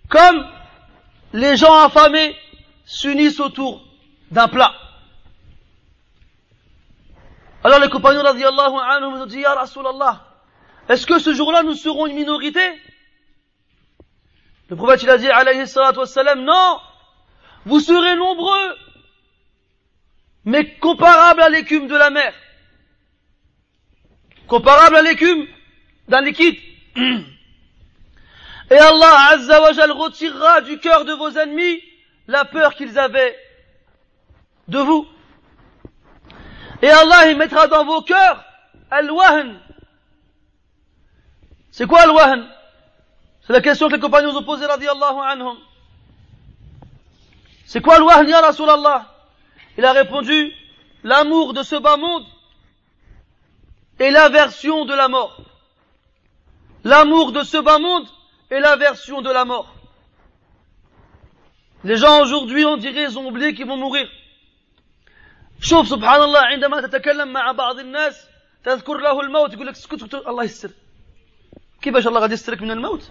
comme les gens affamés s'unissent autour d'un plat. Alors les compagnons radiallahu anhum est-ce que ce jour-là nous serons une minorité? Le prophète il a dit, alayhi salatu wassalam, non, vous serez nombreux, mais comparables à l'écume de la mer. Comparable à l'écume d'un liquide. Et Allah Azza wa Jal retirera du cœur de vos ennemis la peur qu'ils avaient de vous. Et Allah il mettra dans vos cœurs al-wahn. C'est quoi al-wahn C'est la question que les compagnons ont posée radiallahu anhum. C'est quoi al-wahn ya Rasulallah? Il a répondu l'amour de ce bas monde et l'aversion de la mort. L'amour de ce bas monde et l'aversion de la mort. Les gens aujourd'hui, on dirait, ils ont oublié qu'ils vont mourir. شوف سبحان الله عندما تتكلم مع بعض الناس تذكر له الموت يقول لك اسكت الله يستر. كيفاش الله غادي يسترك من الموت؟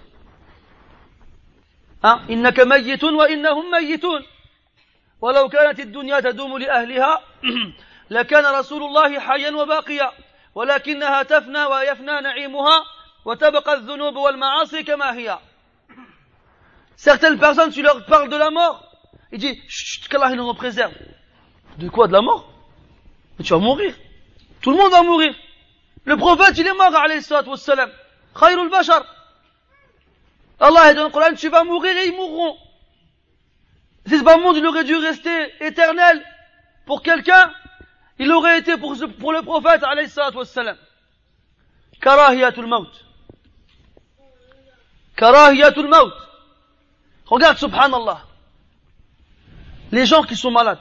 ها؟ إنك ميت وإنهم ميتون. ولو كانت الدنيا تدوم لأهلها لكان رسول الله حيا وباقيا ولكنها تفنى ويفنى نعيمها وتبقى الذنوب والمعاصي كما هي. Certaines personnes, tu leur parles de la mort, ils disent, chut, qu'Allah nous préserve. De quoi De la mort Mais tu vas mourir. Tout le monde va mourir. Le prophète, il est mort, alayhi wassalam. Khayrul bashar. Allah est dans le Coran, tu vas mourir et ils mourront. Si ce bas monde, il aurait dû rester éternel pour quelqu'un, il aurait été pour, ce- pour le prophète, alayhi wassalam. Karahiyatul maut. Karahiyatul maut. Regarde, subhanallah. Les gens qui sont malades.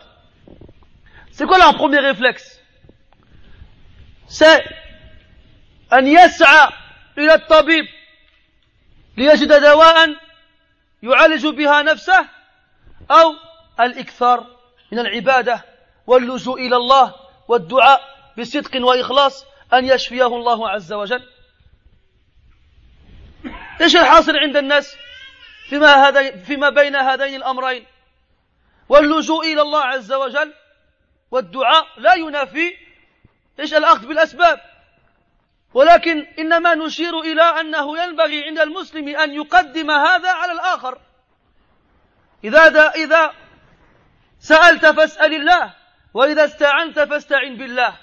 C'est quoi leur premier réflexe C'est أن يسعى إلى الطبيب ليجد دواء يعالج بها نفسه أو الإكثار من العبادة واللجوء إلى الله والدعاء بصدق وإخلاص أن يشفيه الله عز وجل. إيش الحاصل عند الناس فيما, هذين فيما بين هذين الأمرين؟ واللجوء إلى الله عز وجل والدعاء لا ينافي إيش الأخذ بالأسباب؟ ولكن إنما نشير إلى أنه ينبغي عند المسلم أن يقدم هذا على الآخر. إذا دا إذا سألت فاسأل الله وإذا استعنت فاستعن بالله.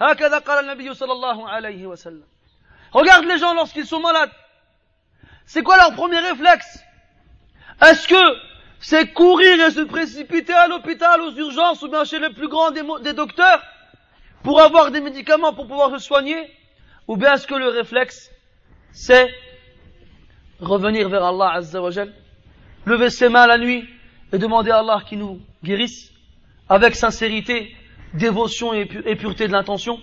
هكذا قال النبي صلى الله عليه وسلم. Regarde les gens lorsqu'ils sont malades. C'est quoi leur premier réflexe? Est-ce que c'est courir et se précipiter à l'hôpital, aux urgences ou bien chez le plus grand des, docteurs pour avoir des médicaments pour pouvoir se soigner Ou bien est-ce que le réflexe c'est revenir vers Allah Azza lever ses mains la nuit et demander à Allah qu'il nous guérisse avec sincérité, dévotion et, pu- et pureté de l'intention?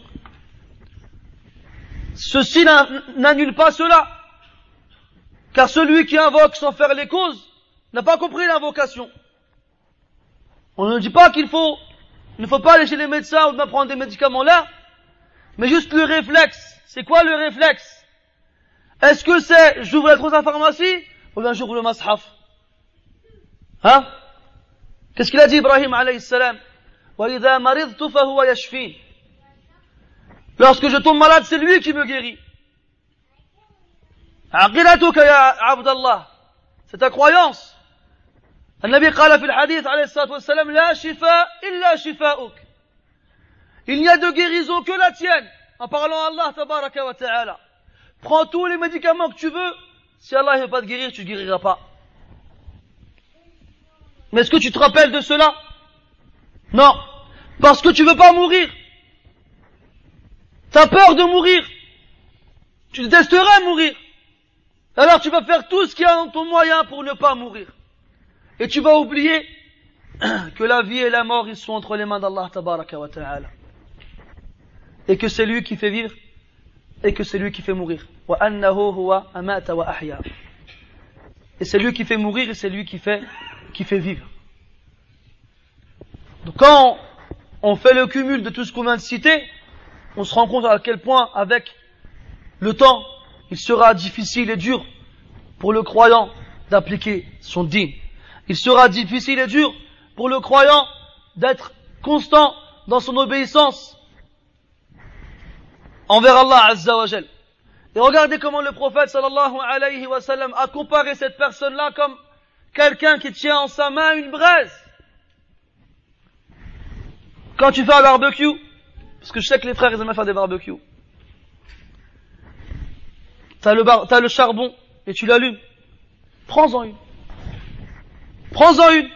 Ceci n'a- n'annule pas cela. Car celui qui invoque sans faire les causes n'a pas compris l'invocation. On ne dit pas qu'il faut, il ne faut pas aller chez les médecins ou de prendre des médicaments là, mais juste le réflexe. C'est quoi le réflexe? Est-ce que c'est j'ouvre la trousse à la pharmacie ou bien j'ouvre le mashaf? Hein? Qu'est-ce qu'il a dit Ibrahim alayhi salam? Lorsque je tombe malade, c'est lui qui me guérit. C'est ta croyance. النبي قال في الحديث عليه الصلاة والسلام لا شفاء إلا شفاؤك il n'y a de guérison que la tienne en parlant à Allah tabaraka wa ta'ala prends tous les médicaments que tu veux si Allah ne veut pas te guérir tu ne guériras pas mais est-ce que tu te rappelles de cela non parce que tu veux pas mourir T'as peur de mourir. Tu détesterais mourir. Alors tu vas faire tout ce qui est en ton moyen pour ne pas mourir. Et tu vas oublier que la vie et la mort, ils sont entre les mains d'Allah tabaraka wa ta'ala. Et que c'est lui qui fait vivre et que c'est lui qui fait mourir. Et c'est lui qui fait mourir et c'est lui qui fait, qui fait vivre. Donc quand on fait le cumul de tout ce qu'on vient de citer, on se rend compte à quel point, avec le temps, il sera difficile et dur pour le croyant d'appliquer son dîme. Il sera difficile et dur pour le croyant d'être constant dans son obéissance envers Allah Azza wa. Et regardez comment le prophète sallallahu alayhi wa a comparé cette personne-là comme quelqu'un qui tient en sa main une braise. Quand tu fais un barbecue, parce que je sais que les frères, ils aiment faire des barbecues. T'as le, t'as le charbon et tu l'allumes. Prends-en une. Prends-en une.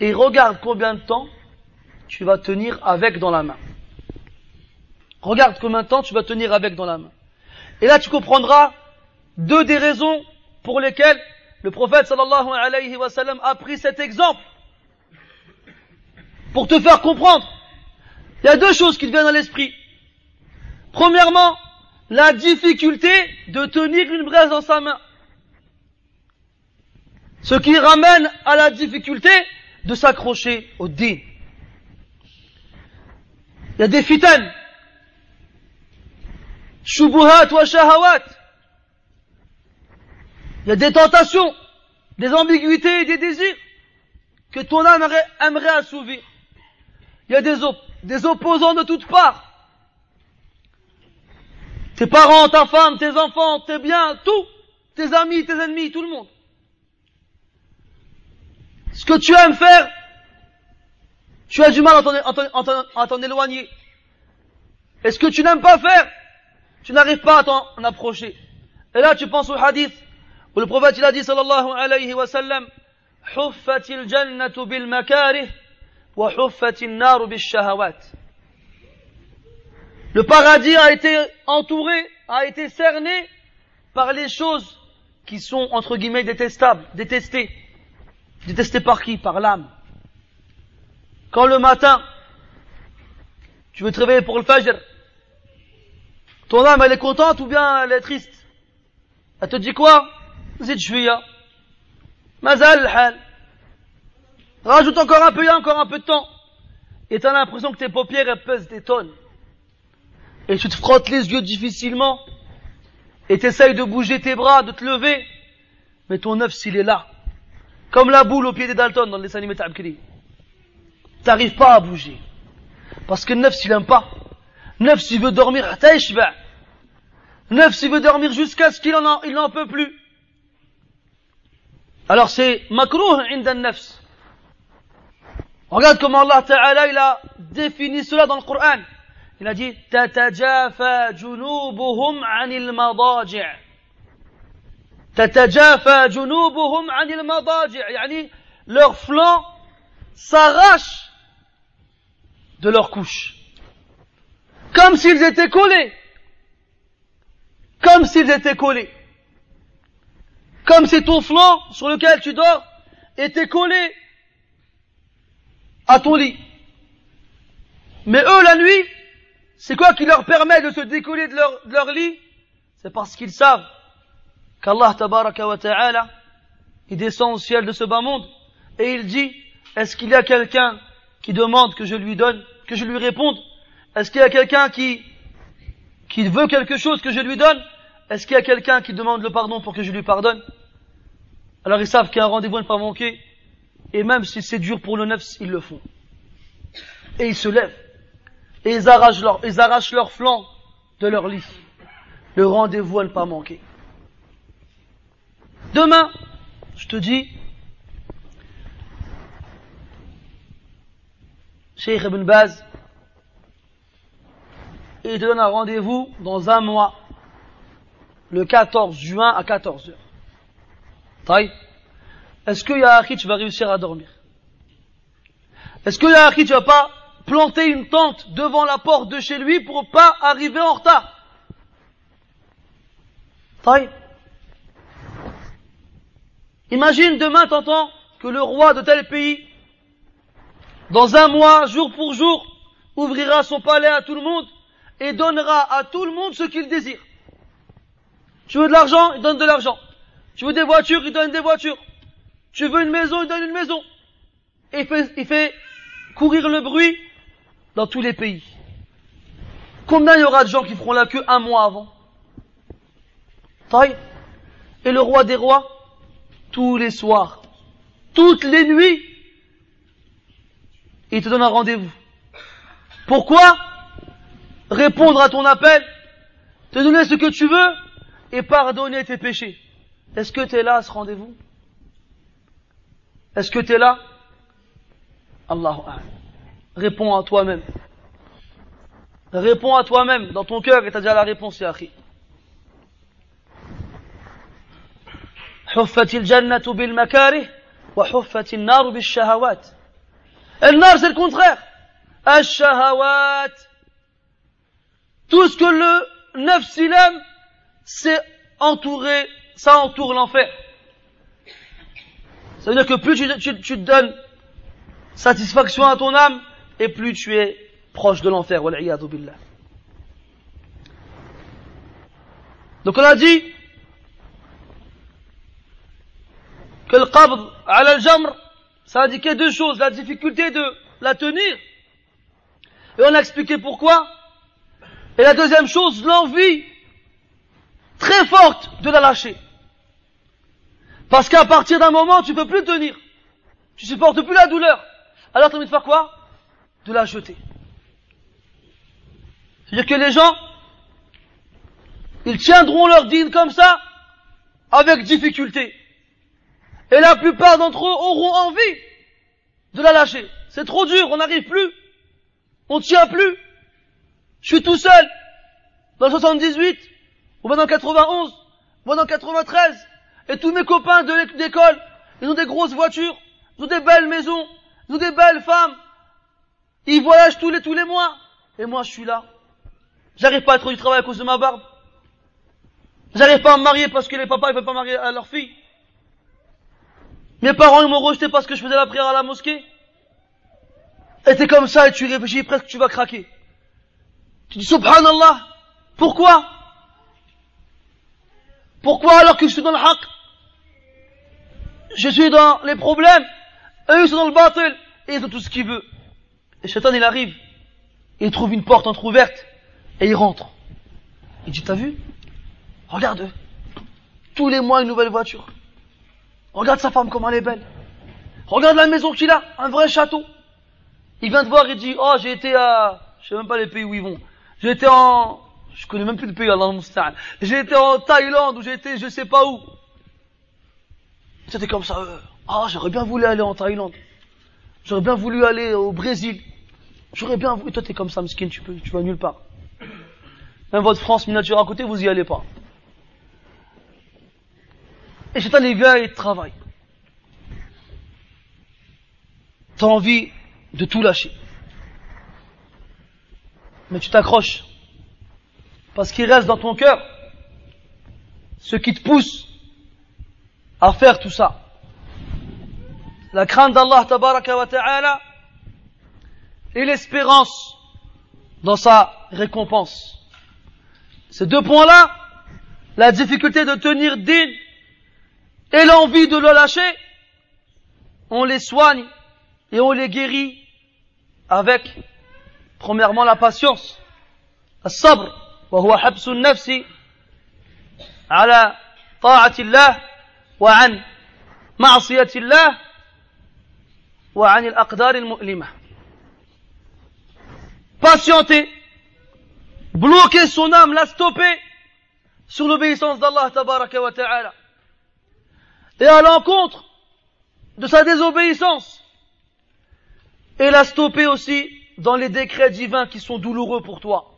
Et regarde combien de temps tu vas tenir avec dans la main. Regarde combien de temps tu vas tenir avec dans la main. Et là, tu comprendras deux des raisons pour lesquelles le prophète sallallahu alayhi wa sallam a pris cet exemple. Pour te faire comprendre il y a deux choses qui te viennent à l'esprit. Premièrement, la difficulté de tenir une braise dans sa main. Ce qui ramène à la difficulté de s'accrocher au din. Il y a des fitanes. Shubuhat wa shahawat. Il y a des tentations, des ambiguïtés et des désirs que ton âme aimerait, assouvir. Il y a des, des opposants de toutes parts. Tes parents, ta femme, tes enfants, tes biens, tout. Tes amis, tes ennemis, tout le monde ce que tu aimes faire, tu as du mal à t'en éloigner. Et ce que tu n'aimes pas faire, tu n'arrives pas à t'en approcher. Et là, tu penses au hadith où le prophète il a dit sallallahu alayhi wa sallam Huffatil jannatu bil makarih wa naru bil shahawat. Le paradis a été entouré, a été cerné par les choses qui sont entre guillemets détestables, détestées. Détestées par qui? Par l'âme. Quand le matin, tu veux te réveiller pour le fajr, ton âme elle est contente ou bien elle est triste? Elle te dit quoi? Zid. Mazal hal. Rajoute encore un peu, il y a encore un peu de temps. Et tu as l'impression que tes paupières elles pèsent des tonnes. Et tu te frottes les yeux difficilement. Et tu essayes de bouger tes bras, de te lever. Mais ton œuf, s'il est là. Comme la boule au pied des Dalton dans les animés Ta'abkiri. T'arrives pas à bouger. Parce que neuf, il aime pas. Neuf, il veut dormir, Neuf, s'il veut dormir jusqu'à ce qu'il en a, il n'en peut plus. Alors c'est makruh indan nafs. Regarde comment Allah Ta'ala, il a défini cela dans le Coran. Il a dit, tatajafa junubuhum anil madaji'. تتجافى جنوبهم عن المضاجع يعني leurs flancs s'arrachent de leur couche comme s'ils étaient collés comme s'ils étaient collés comme si ton flanc sur lequel tu dors était collé à ton lit mais eux la nuit c'est quoi qui leur permet de se décoller de leur, lit C'est parce qu'ils savent qu'Allah ta'ala, il descend au ciel de ce bas monde et il dit, est-ce qu'il y a quelqu'un qui demande que je lui donne, que je lui réponde? Est-ce qu'il y a quelqu'un qui, qui veut quelque chose que je lui donne? Est-ce qu'il y a quelqu'un qui demande le pardon pour que je lui pardonne? Alors ils savent qu'il y a un rendez-vous à ne pas manquer et même si c'est dur pour le neuf, ils le font. Et ils se lèvent et ils arrachent leur, ils arrachent leur flanc de leur lit. Le rendez-vous à ne pas manquer. Demain, je te dis, Cheikh Ibn Baz, il te donne un rendez-vous dans un mois, le 14 juin à 14h. Taille. Est-ce que Yahachi, tu vas réussir à dormir? Est-ce que Yahachi, tu vas pas planter une tente devant la porte de chez lui pour pas arriver en retard? Imagine demain, t'entends que le roi de tel pays, dans un mois, jour pour jour, ouvrira son palais à tout le monde et donnera à tout le monde ce qu'il désire. Tu veux de l'argent, il donne de l'argent. Tu veux des voitures, il donne des voitures. Tu veux une maison, il donne une maison. Et il fait, courir le bruit dans tous les pays. Combien il y aura de gens qui feront la queue un mois avant? Taille. Et le roi des rois, tous les soirs, toutes les nuits, il te donne un rendez-vous. Pourquoi? Répondre à ton appel, te donner ce que tu veux et pardonner tes péchés. Est-ce que tu es là à ce rendez-vous? Est-ce que tu es là? Allahu Réponds à toi-même. Réponds à toi-même dans ton cœur et t'as déjà la réponse, ya حفت الجنة بالمكاره وحفت النار بالشهوات النار c'est le contraire الشهوات tout ce que le neuf silem c'est entouré ça entoure l'enfer ça veut dire que plus tu, tu, tu donnes satisfaction à ton âme et plus tu es proche de l'enfer. billah. Donc on a dit que le qabd ala al-jamr, ça indiquait deux choses, la difficulté de la tenir. Et on a expliqué pourquoi. Et la deuxième chose, l'envie très forte de la lâcher. Parce qu'à partir d'un moment, tu peux plus tenir. Tu supportes plus la douleur. Alors tu as envie de faire quoi? De la jeter. C'est-à-dire que les gens, ils tiendront leur dîne comme ça, avec difficulté. Et la plupart d'entre eux auront envie de la lâcher. C'est trop dur, on n'arrive plus. On tient plus. Je suis tout seul. Dans le 78, ou dans le 91, ou dans le 93. Et tous mes copains de l'école, ils ont des grosses voitures, ils ont des belles maisons, ils ont des belles femmes. Ils voyagent tous les, tous les mois. Et moi, je suis là. J'arrive pas à trouver du travail à cause de ma barbe. J'arrive pas à me marier parce que les papas, ils veulent pas marier à leur fille. Mes parents, ils m'ont rejeté parce que je faisais la prière à la mosquée. Et t'es comme ça et tu réfléchis presque que tu vas craquer. Tu dis subhanallah. Pourquoi? Pourquoi alors que je suis dans le haq Je suis dans les problèmes. Eux, ils sont dans le batil. Et ils ont tout ce qu'ils veulent. Et Shaitan, il arrive. Il trouve une porte entrouverte. Et il rentre. Il dit, t'as vu? Regarde. Tous les mois, une nouvelle voiture. Regarde sa femme, comment elle est belle. Regarde la maison qu'il a. Un vrai château. Il vient de voir, il dit, oh, j'ai été à, je sais même pas les pays où ils vont. J'ai été en, je connais même plus le pays, Allah J'ai été en Thaïlande, ou j'ai été je sais pas où. C'était comme ça, euh, ah, j'aurais bien voulu aller en Thaïlande. J'aurais bien voulu aller au Brésil. J'aurais bien voulu, toi t'es comme ça, skin, tu peux, tu vas nulle part. Même votre France miniature à côté, vous y allez pas. Et Shaitan, il vient et travaille. T'as envie de tout lâcher. Mais tu t'accroches. Parce qu'il reste dans ton cœur ce qui te pousse à faire tout ça. La crainte d'Allah tabaraka wa ta'ala et l'espérance dans sa récompense. Ces deux points-là, la difficulté de tenir digne et l'envie de le lâcher, on les soigne et on les guérit avec, premièrement, la patience. الصبر وهو حبس النفس على طاعة الله وعن معصية الله وعن الأقدار المؤلمة patienter bloquer son âme la stopper sur l'obéissance d'Allah tabaraka wa ta'ala et à l'encontre de sa désobéissance et la stopper aussi dans les décrets divins qui sont douloureux pour toi.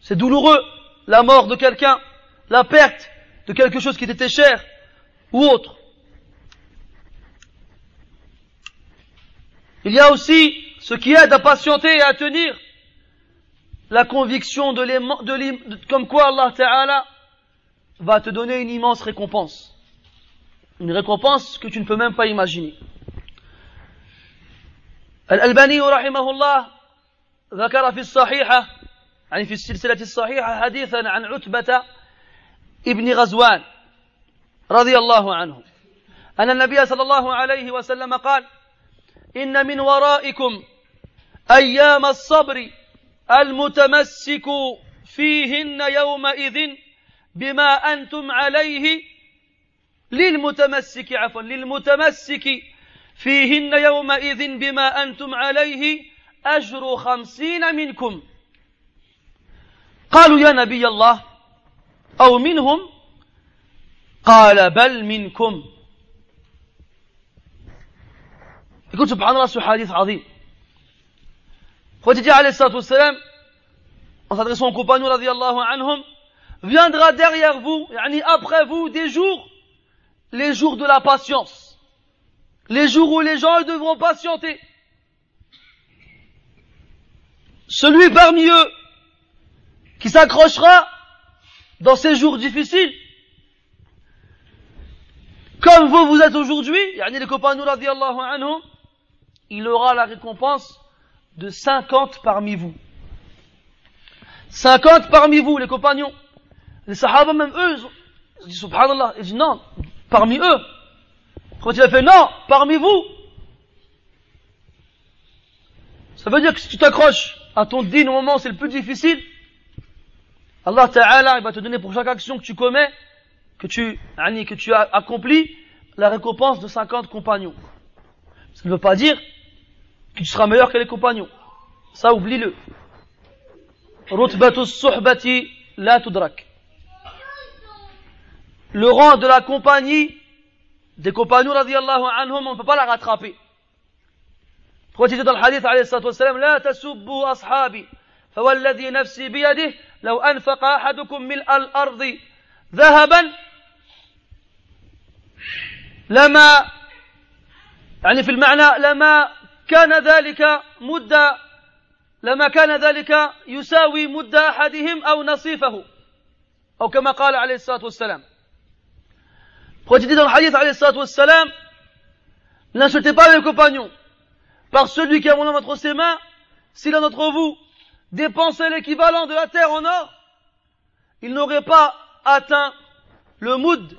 C'est douloureux, la mort de quelqu'un, la perte de quelque chose qui t'était cher ou autre. Il y a aussi ce qui aide à patienter et à tenir la conviction de, de comme quoi Allah Ta'ala va te donner une immense récompense. Une récompense que tu ne peux même pas imaginer. الألباني رحمه الله ذكر في الصحيحة يعني في السلسلة الصحيحة حديثا عن عتبة ابن غزوان رضي الله عنه أن النبي صلى الله عليه وسلم قال إن من ورائكم أيام الصبر المتمسك فيهن يومئذ بما أنتم عليه للمتمسك عفوا للمتمسك. فيهن يومئذ بما أنتم عليه أجر خمسين منكم. قالوا يا نبي الله أو منهم؟ قال بل منكم. يقول سبحان الله hadith عظيم. Prophète عليه الصلاة والسلام s'adressant aux compagnons رضي الله عنهم viendra derrière vous, après vous, des jours, les jours de la patience. Les jours où les gens devront patienter. Celui parmi eux qui s'accrochera dans ces jours difficiles, comme vous vous êtes aujourd'hui, yani les compagnons anhum, il aura la récompense de 50 parmi vous. 50 parmi vous, les compagnons. Les sahaba, même eux, ils disent subhanallah, ils non, parmi eux. Quand il a fait non, parmi vous. Ça veut dire que si tu t'accroches à ton din au moment où c'est le plus difficile, Allah Ta'ala, va te donner pour chaque action que tu commets, que tu, que tu as accompli, la récompense de 50 compagnons. Ça ne veut pas dire que tu seras meilleur que les compagnons. Ça, oublie-le. La tudrak le rang de la compagnie des compagnons radiallahu anhum, on ne peut pas la rattraper. Pourquoi tu dans le hadith alayhi salatu wassalam, لا تسبوا أصحابي فوالذي نفسي بيده لو أنفق أحدكم ملء الأرض ذهبا لما يعني في المعنى لما كان ذلك مدة لما كان ذلك يساوي مد أحدهم أو نصيفه أو كما قال عليه الصلاة والسلام Pourquoi dans le hadith, alayhi wassalam, n'insultez pas les compagnons, par celui qui a mon nom entre ses mains, si l'un d'entre vous dépensait l'équivalent de la terre en or, il n'aurait pas atteint le moud,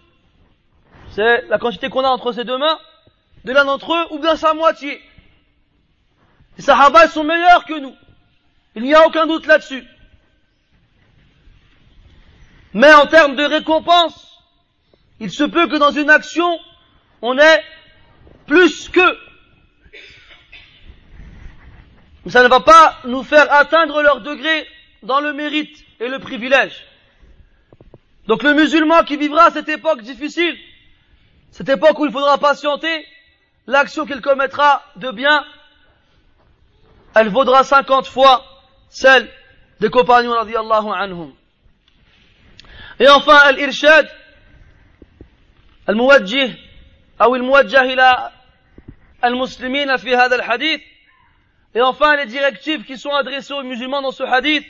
c'est la quantité qu'on a entre ses deux mains, de l'un d'entre eux ou bien sa moitié. Les Sahaba sont meilleurs que nous. Il n'y a aucun doute là-dessus. Mais en termes de récompense, il se peut que dans une action, on ait plus que. Mais ça ne va pas nous faire atteindre leur degré dans le mérite et le privilège. Donc le musulman qui vivra cette époque difficile, cette époque où il faudra patienter, l'action qu'il commettra de bien, elle vaudra cinquante fois celle des compagnons radiallahu anhum. Et enfin, l'irshad, الموجه أو الموجه إلى المسلمين في هذا الحديث et enfin les directives qui sont adressées aux musulmans dans ce hadith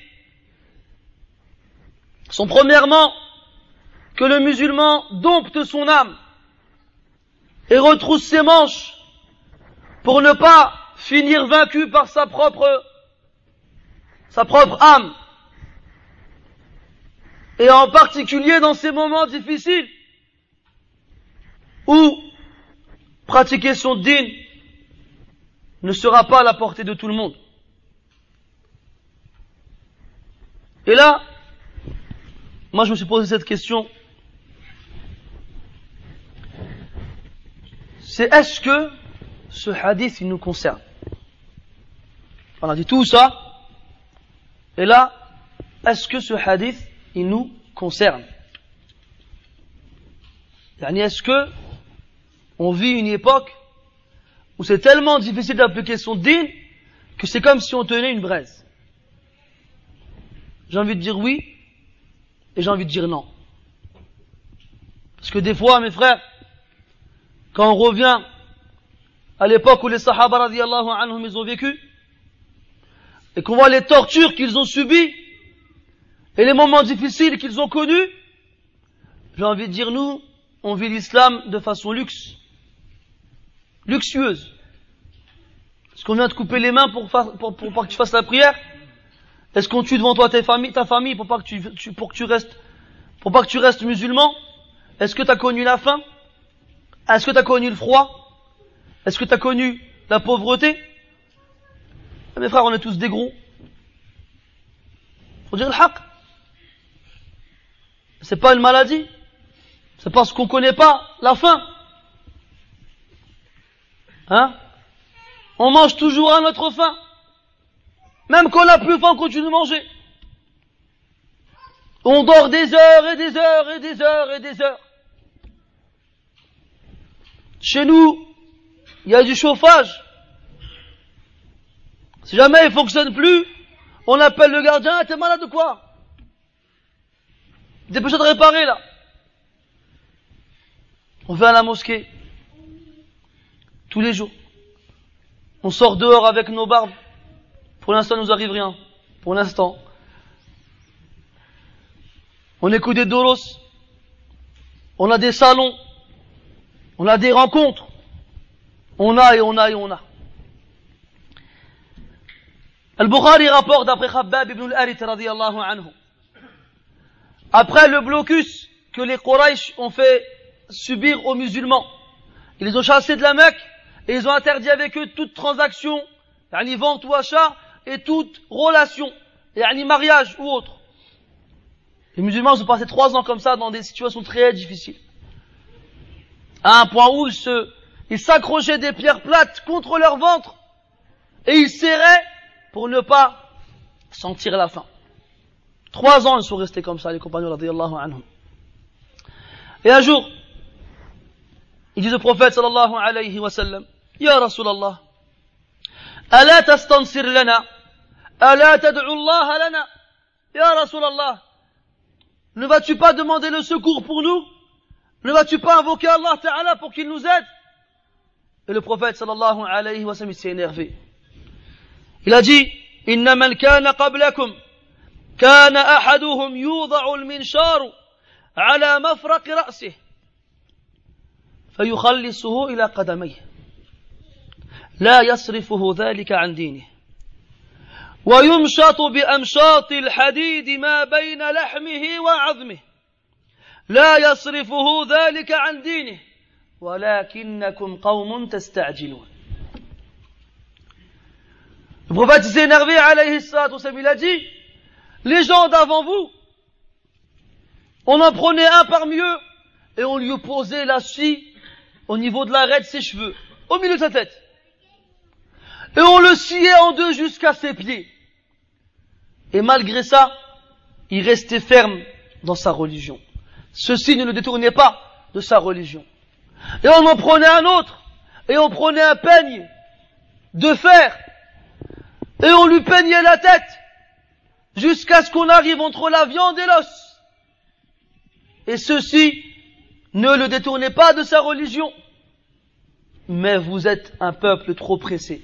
sont premièrement que le musulman dompte son âme et retrousse ses manches pour ne pas finir vaincu par sa propre sa propre âme. Et en particulier dans ces moments difficiles où pratiquer son din ne sera pas à la portée de tout le monde. Et là, moi je me suis posé cette question. C'est est-ce que ce hadith il nous concerne? On a dit tout ça, et là, est-ce que ce hadith, il nous concerne? Est-ce que on vit une époque où c'est tellement difficile d'appliquer son din que c'est comme si on tenait une braise J'ai envie de dire oui et j'ai envie de dire non. Parce que des fois, mes frères, quand on revient à l'époque où les Sahaba radiallahu anhum ils ont vécu, et qu'on voit les tortures qu'ils ont subies et les moments difficiles qu'ils ont connus, j'ai envie de dire nous, on vit l'islam de façon luxe, luxueuse. Est-ce qu'on vient te couper les mains pour, pour, pas que tu fasses la prière? Est-ce qu'on tue devant toi ta famille, pour pas que tu, pour restes, musulman? Est-ce que tu as connu la faim? Est-ce que tu as connu le froid? Est-ce que tu as connu la pauvreté? Mes frères, on est tous des gros. Faut dire le. C'est pas une maladie. C'est parce qu'on connaît pas la faim. Hein? On mange toujours à notre faim. Même quand on n'a plus faim, on continue de manger. On dort des heures et des heures et des heures et des heures. Chez nous, il y a du chauffage. Si jamais il fonctionne plus, on appelle le gardien, t'es malade ou quoi? Dépêche de réparer là. On va à la mosquée. Tous les jours. On sort dehors avec nos barbes. Pour l'instant, nous arrive rien. Pour l'instant. On écoute des doros. On a des salons. On a des rencontres. On a et on a et on a. Al-Bukhari rapporte d'après Khabbab ibn al-Arit radiallahu anhu. Après le blocus que les Quraysh ont fait subir aux musulmans, ils les ont chassés de la Mecque et ils ont interdit avec eux toute transaction, yani vente ou achat, et toute relation, yani mariage ou autre. Les musulmans ont passé trois ans comme ça dans des situations très difficiles. À un point où ils s'accrochaient des pierres plates contre leur ventre et ils serraient pour ne pas sentir la faim. Trois ans, ils sont restés comme ça, les compagnons radiallahu anhum. Et un jour, il dit au prophète sallallahu alayhi wa sallam, Ya Rasulallah, ألا تستنصر لنا ألا تدعو الله لنا يا رسول الله ne vas-tu pas demander le secours pour nous Ne vas-tu pas invoquer Allah Ta'ala pour qu'il nous aide Et le prophète sallallahu alayhi wa sallam s'est énervé. Il a dit, إن من كان قبلكم كان أحدهم يوضع المنشار على مفرق رأسه فيخلصه إلى قدميه لا يصرفه ذلك عن دينه ويمشط بأمشاط الحديد ما بين لحمه وعظمه لا يصرفه ذلك عن دينه ولكنكم قوم تستعجلون Le prophète s'est énervé, alayhi salatu il a dit, les gens d'avant vous, on en prenait un parmi eux, et on lui opposait la scie au niveau de l'arrêt de ses cheveux, au milieu de sa tête. Et on le sciait en deux jusqu'à ses pieds. Et malgré ça, il restait ferme dans sa religion. Ceci ne le détournait pas de sa religion. Et on en prenait un autre, et on prenait un peigne de fer, et on lui peignait la tête, jusqu'à ce qu'on arrive entre la viande et l'os. Et ceci ne le détournait pas de sa religion. Mais vous êtes un peuple trop pressé.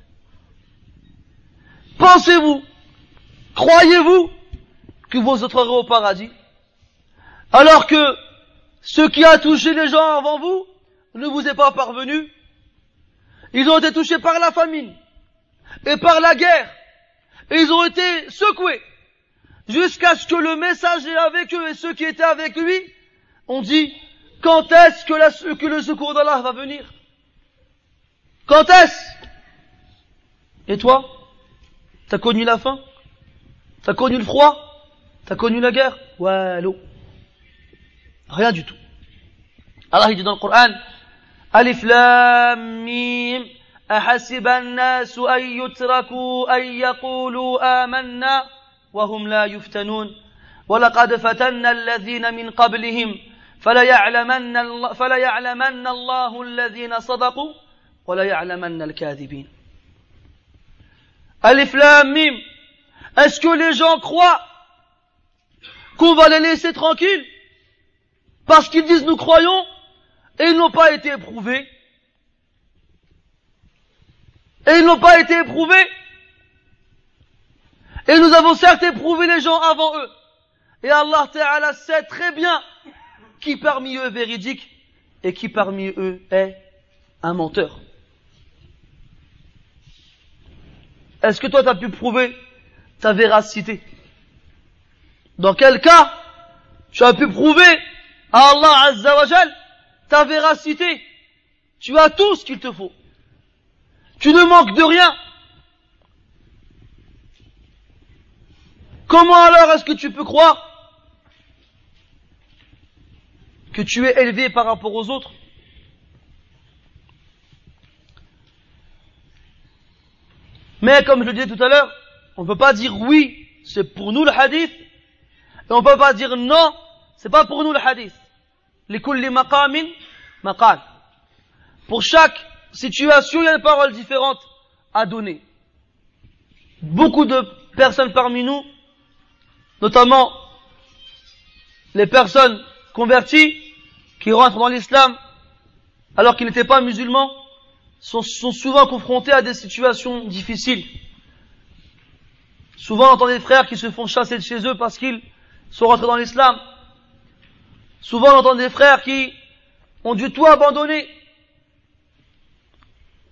Pensez-vous, croyez-vous que vous entrerez au paradis? Alors que ce qui a touché les gens avant vous ne vous est pas parvenu. Ils ont été touchés par la famine et par la guerre. Et ils ont été secoués jusqu'à ce que le messager avec eux et ceux qui étaient avec lui ont dit quand est-ce que, que le secours d'Allah va venir? Quand est-ce? Et toi? T'as connu la faim? T'as connu le froid? T'as connu la guerre? L'eau. Rien du tout. Allah il dit dans le Coran Alif Lam Mim أحسب الناس أن يتركوا أن يقولوا آمنا وهم لا يفتنون ولقد فتنا الذين من قبلهم فليعلمن الله, فليعلمن الله الذين صدقوا وليعلمن الكاذبين Alif Lam Mim. Est-ce que les gens croient qu'on va les laisser tranquilles parce qu'ils disent nous croyons et ils n'ont pas été éprouvés? Et ils n'ont pas été éprouvés? Et nous avons certes éprouvé les gens avant eux. Et Allah Ta'ala sait très bien qui parmi eux est véridique et qui parmi eux est un menteur. Est-ce que toi tu as pu prouver ta véracité? Dans quel cas tu as pu prouver à Allah Azza wa ta véracité? Tu as tout ce qu'il te faut. Tu ne manques de rien. Comment alors est-ce que tu peux croire que tu es élevé par rapport aux autres? Mais comme je le disais tout à l'heure, on ne peut pas dire oui, c'est pour nous le hadith, et on ne peut pas dire non, c'est pas pour nous le hadith. Pour chaque situation, il y a une parole différente à donner. Beaucoup de personnes parmi nous, notamment les personnes converties, qui rentrent dans l'islam alors qu'ils n'étaient pas musulmans, sont, souvent confrontés à des situations difficiles. Souvent, on entend des frères qui se font chasser de chez eux parce qu'ils sont rentrés dans l'islam. Souvent, on entend des frères qui ont dû tout abandonner.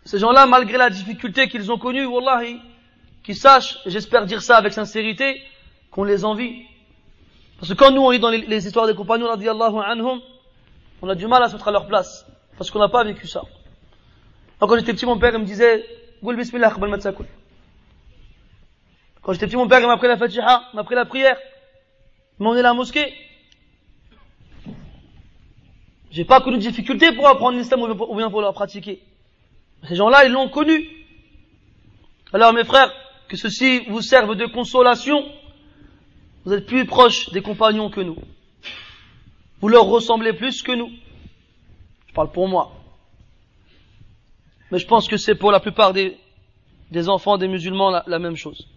Ces gens-là, malgré la difficulté qu'ils ont connue, Wallahi, qu'ils sachent, et j'espère dire ça avec sincérité, qu'on les envie. Parce que quand nous on lit dans les, histoires des compagnons, anhum, on a du mal à se mettre à leur place. Parce qu'on n'a pas vécu ça. Quand j'étais petit, mon père, il me disait, Goul bismillah. Quand j'étais petit, mon père, m'a appris la fatiha, m'a appris la prière. Il m'a emmené à la mosquée. J'ai pas connu de difficulté pour apprendre l'islam ou bien pour- ou bien pour le pratiquer. Ces gens-là, ils l'ont connu. Alors mes frères, que ceci vous serve de consolation, vous êtes plus proches des compagnons que nous. Vous leur ressemblez plus que nous. Je parle pour moi. Mais je pense que c'est pour la plupart des, des enfants des musulmans la, même chose.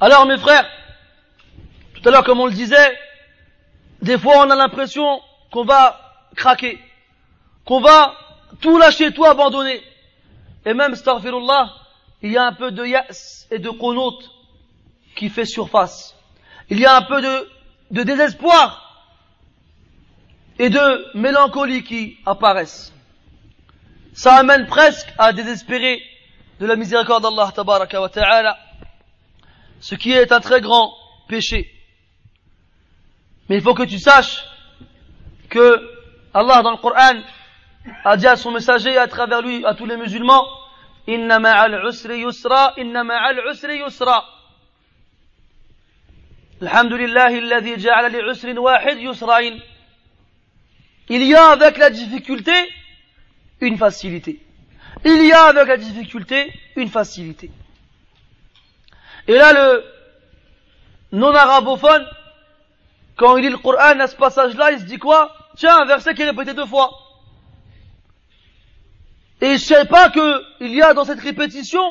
Alors mes frères, tout à l'heure comme on le disait, des fois on a l'impression qu'on va craquer, qu'on va tout lâcher, tout abandonner. Et même, astaghfirullah, il y a un peu de yas et de qunut qui fait surface. Il y a un peu de, de désespoir et de mélancolie qui apparaissent. Ça amène presque à désespérer de la miséricorde d'Allah tabaraka wa ta'ala, ce qui est un très grand péché. Mais il faut que tu saches que Allah dans le Coran a dit à son messager à travers lui à tous les musulmans Inna ma'al usri yusra, inna ma'al usri yusra. Alhamdulillah alladhi ja'ala li usrin wahid yusrain. Il y a avec la difficulté une facilité. Il y a avec la difficulté une facilité. Et là, le non-arabophone, quand il lit le Coran à ce passage-là, il se dit quoi? Tiens, un verset qui est répété deux fois. Et je sais pas que il y a dans cette répétition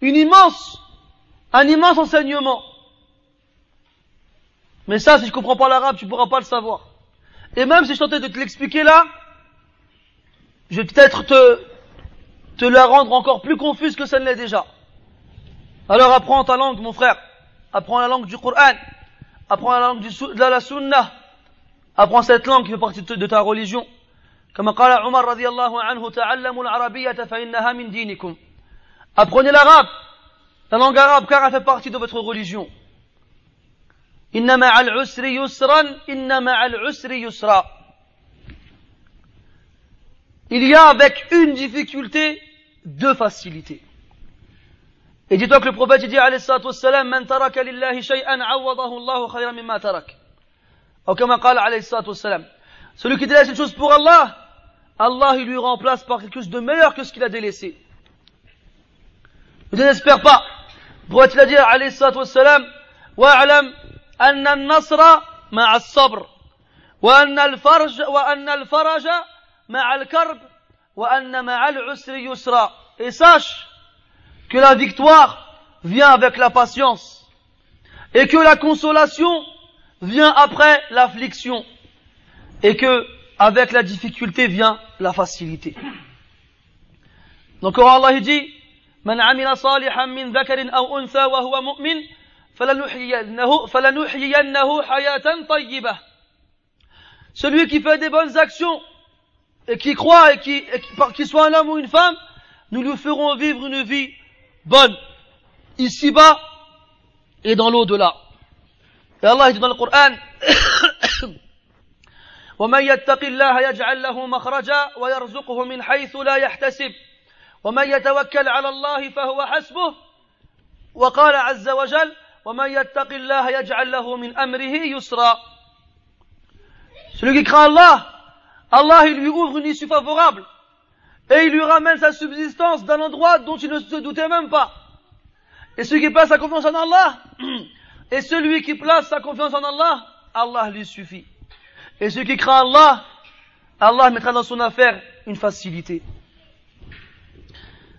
une immense, un immense enseignement. Mais ça, si je comprends pas l'arabe, tu pourras pas le savoir. Et même si je tentais de te l'expliquer là, je vais peut-être te, te la rendre encore plus confuse que ça ne l'est déjà. Alors apprends ta langue, mon frère. Apprends la langue du Coran. Apprends la langue du, sou- de la sunna. Apprends cette langue qui fait partie de de ta religion. كما قال عمر رضي الله عنه تعلموا العربية فإنها من دينكم Apprenez l'arabe, la langue arabe, car elle fait partie de votre religion. إن مع العسر يسرا إن مع العسر يسرا Il y a avec une difficulté deux facilités. Et dis-toi que le prophète il dit alayhi salatu wassalam Man taraka lillahi shay'an awadahu Allahu khayran mimma tarak. Ou comme قال alayhi salatu wassalam. Celui qui délaisse une chose pour Allah, Allah il lui remplace par quelque chose de meilleur que ce qu'il a délaissé. Ne désespère pas. Le prophète il a dit alayhi salatu wassalam واعلم أن النصر مع الصبر وأن الفرج وأن الفرج مع الكرب وأن مع العسر يسرا Et sache que la victoire vient avec la patience et que la consolation vient après l'affliction et que avec la difficulté vient la facilité. Donc quand Allah il dit من عمل صالحا من ذكر أو أنثى وهو مؤمن فلنحيينه, فلنحيينه حياة طيبة Celui qui fait des bonnes actions et qui croit et qui, et qui- par- qu'il soit un homme ou une femme, nous lui ferons vivre une vie bonne, ici-bas et dans l'au-delà. Et Allah dit dans le Coran, ومن يتق الله يجعل له مخرجا ويرزقه من حيث لا يحتسب ومن يتوكل على الله فهو حسبه وقال عز وجل ومن يتق الله يجعل له من أمره يسرا Celui qui craint Allah, Allah il lui ouvre une issue favorable et il lui ramène sa subsistance d'un endroit dont il ne se doutait même pas. Et celui qui place sa confiance en Allah, et celui qui place sa confiance en Allah, Allah lui suffit. Et celui qui craint Allah, Allah mettra dans son affaire une facilité.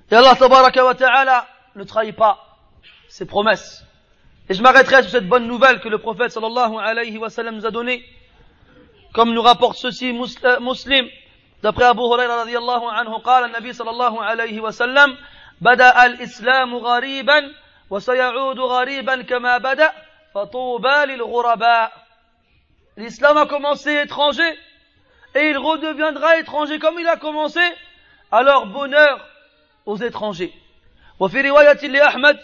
Et Allah tabaraka wa ta'ala ne trahit pas ses promesses. Et je m'arrêterai sur cette bonne nouvelle que le prophète sallallahu alayhi wa sallam nous a donnée. Comme nous rapporte ceci Mus- euh, Muslim, d'après Abu Huraira radiallahu anhu, قال النبي صلى الله عليه وسلم بدأ الإسلام غريبا وسيعود غريبا كما بدأ فطوبى للغرباء L'islam a commencé étranger et il redeviendra étranger comme il a commencé. Alors bonheur aux étrangers. وفي رواية لأحمد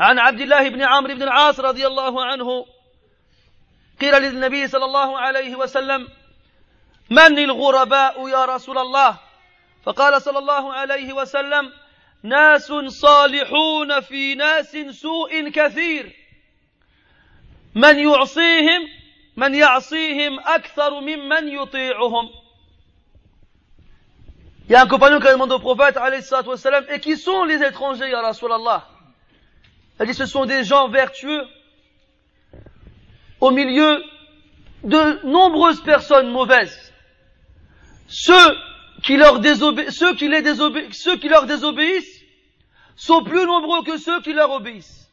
عن عبد الله بن عمرو بن العاص رضي الله عنه قيل للنبي صلى الله عليه وسلم من الغرباء يا رسول الله؟ فقال صلى الله عليه وسلم ناس صالحون في ناس سوء كثير. من يعصيهم؟ من يعصيهم أكثر ممن يطيعهم. يا compagnon qui a demandé عليه الصلاه والسلام et qui sont les étrangers يا رسول الله Elle dit دي sont des vertueux au milieu de nombreuses personnes mauvaises. Ceux qui leur, désobé ceux qui les désobé ceux qui leur désobéissent sont plus nombreux que ceux qui leur obéissent.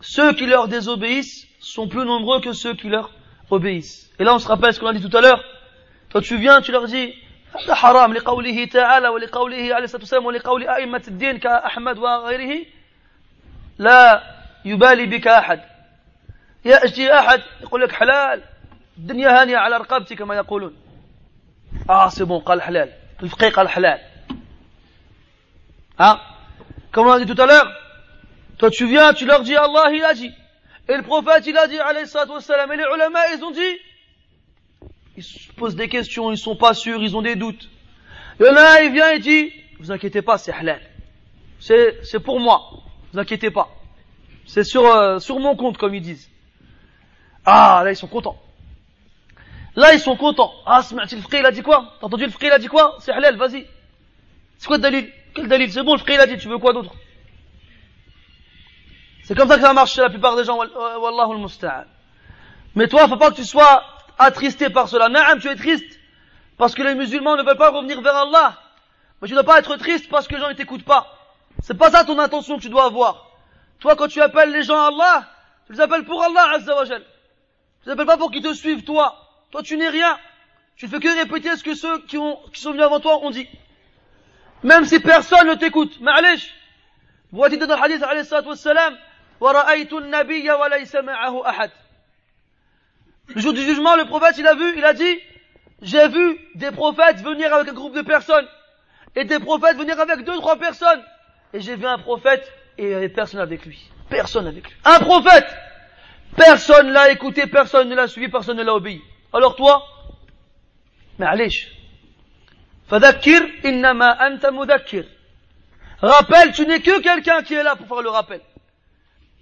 Ceux qui leur désobéissent sont plus nombreux que ceux qui leur obéissent. Et là, on se rappelle ce qu'on a dit tout à l'heure. Toi, tu viens, tu leur dis, هذا حرام لقوله تعالى ولقوله عليه الصلاة والسلام ولقول أئمة الدين كأحمد وغيره لا يبالي بك أحد يأتي أحد يقول لك حلال الدنيا هانية على رقبتي كما يقولون آه سي بون قال حلال الفقيه قال حلال ها comme on a dit tout à l'heure toi tu viens tu leur dis Allah il a dit et le prophète il a dit alayhi salatu wassalam et les ulama ils ont dit ils se posent des questions ils sont pas sûrs ils ont des doutes il y en a un il vient et dit vous inquiétez pas c'est halal c'est c'est pour moi vous inquiétez pas c'est sur euh, sur mon compte comme ils disent ah là ils sont contents Là, ils sont contents. Ah, le frère, il a dit quoi? T'as entendu le frère, il a dit quoi? C'est halal, vas-y. C'est quoi le dalil? Quel dalil? C'est bon, le frère, il a dit, tu veux quoi d'autre? C'est comme ça que ça marche chez la plupart des gens, wallahu al Mais toi, faut pas que tu sois attristé par cela. Naam, tu es triste parce que les musulmans ne veulent pas revenir vers Allah. Mais tu ne dois pas être triste parce que les gens ne t'écoutent pas. C'est pas ça ton intention que tu dois avoir. Toi, quand tu appelles les gens à Allah, tu les appelles pour Allah, Azza wa Tu les appelles pas pour qu'ils te suivent, toi. Toi, tu n'es rien. Tu ne fais que répéter ce que ceux qui, ont, sont venus avant toi ont dit. Même si personne ne t'écoute. Ma'alish. Dit dans le hadith, alayhi salatu wassalam, Le jour du jugement, le prophète, il a vu, il a dit, j'ai vu des prophètes venir avec un groupe de personnes, et des prophètes venir avec deux, trois personnes, et j'ai vu un prophète, et il n'y avait personne avec lui. Personne avec lui. Un prophète! Personne l'a écouté, personne ne l'a suivi, personne ne l'a obéi. Alors toi, معليش فذكر إنما أنت مذكر Rappelle, tu n'es que quelqu'un qui est là pour faire le rappel.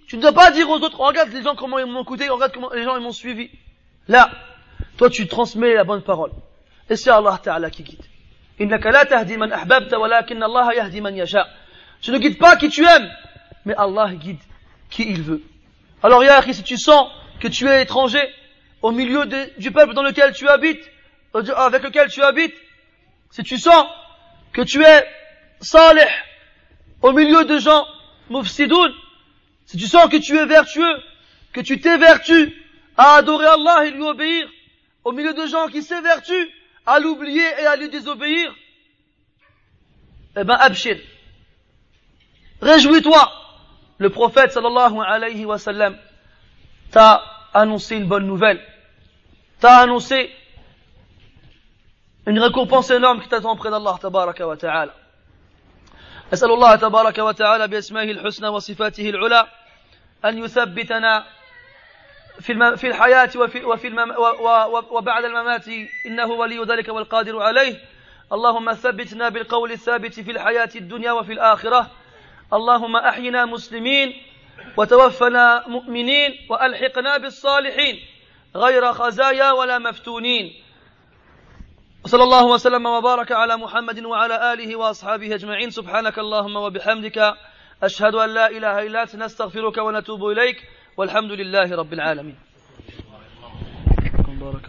Tu ne dois pas dire aux autres, regarde les gens comment ils m'ont écouté, regarde comment les gens ils m'ont suivi. Là, toi tu transmets la bonne parole. Et c'est Allah Ta'ala qui guide. إنك لا تهدي من أحببت ولكن الله يهدي من يشاء. Tu ne guides pas qui tu aimes, mais Allah guide qui il veut. Alors, ya si tu sens que tu es étranger, au milieu du peuple dans lequel tu habites, euh, avec lequel tu habites, si tu sens que tu es salih au milieu de gens mufsidoun, si tu sens que tu es vertueux, que tu t'évertues à adorer Allah et lui obéir, au milieu de gens qui s'évertuent à l'oublier et à lui désobéir, eh ben, abshir. Réjouis-toi. Le prophète sallallahu alayhi wa sallam t'a annoncé une bonne nouvelle. T'a annoncé une récompense énorme qui t'attend près d'Allah tabaraka wa ta'ala. أسأل الله تبارك وتعالى بأسمائه الحسنى وصفاته العلى أن يثبتنا في في الحياة وفي وفي المم وبعد الممات. إنه ولي ذلك والقادر عليه. اللهم ثبتنا بالقول الثابت في الحياة الدنيا وفي الآخرة. اللهم أحينا مسلمين وتوفنا مؤمنين وألحقنا بالصالحين غير خزايا ولا مفتونين. وصلى الله وسلم وبارك على محمد وعلى آله وأصحابه أجمعين. سبحانك اللهم وبحمدك أشهد أن لا إله إلا أنت نستغفرك ونتوب إليك والحمد لله رب العالمين. بارك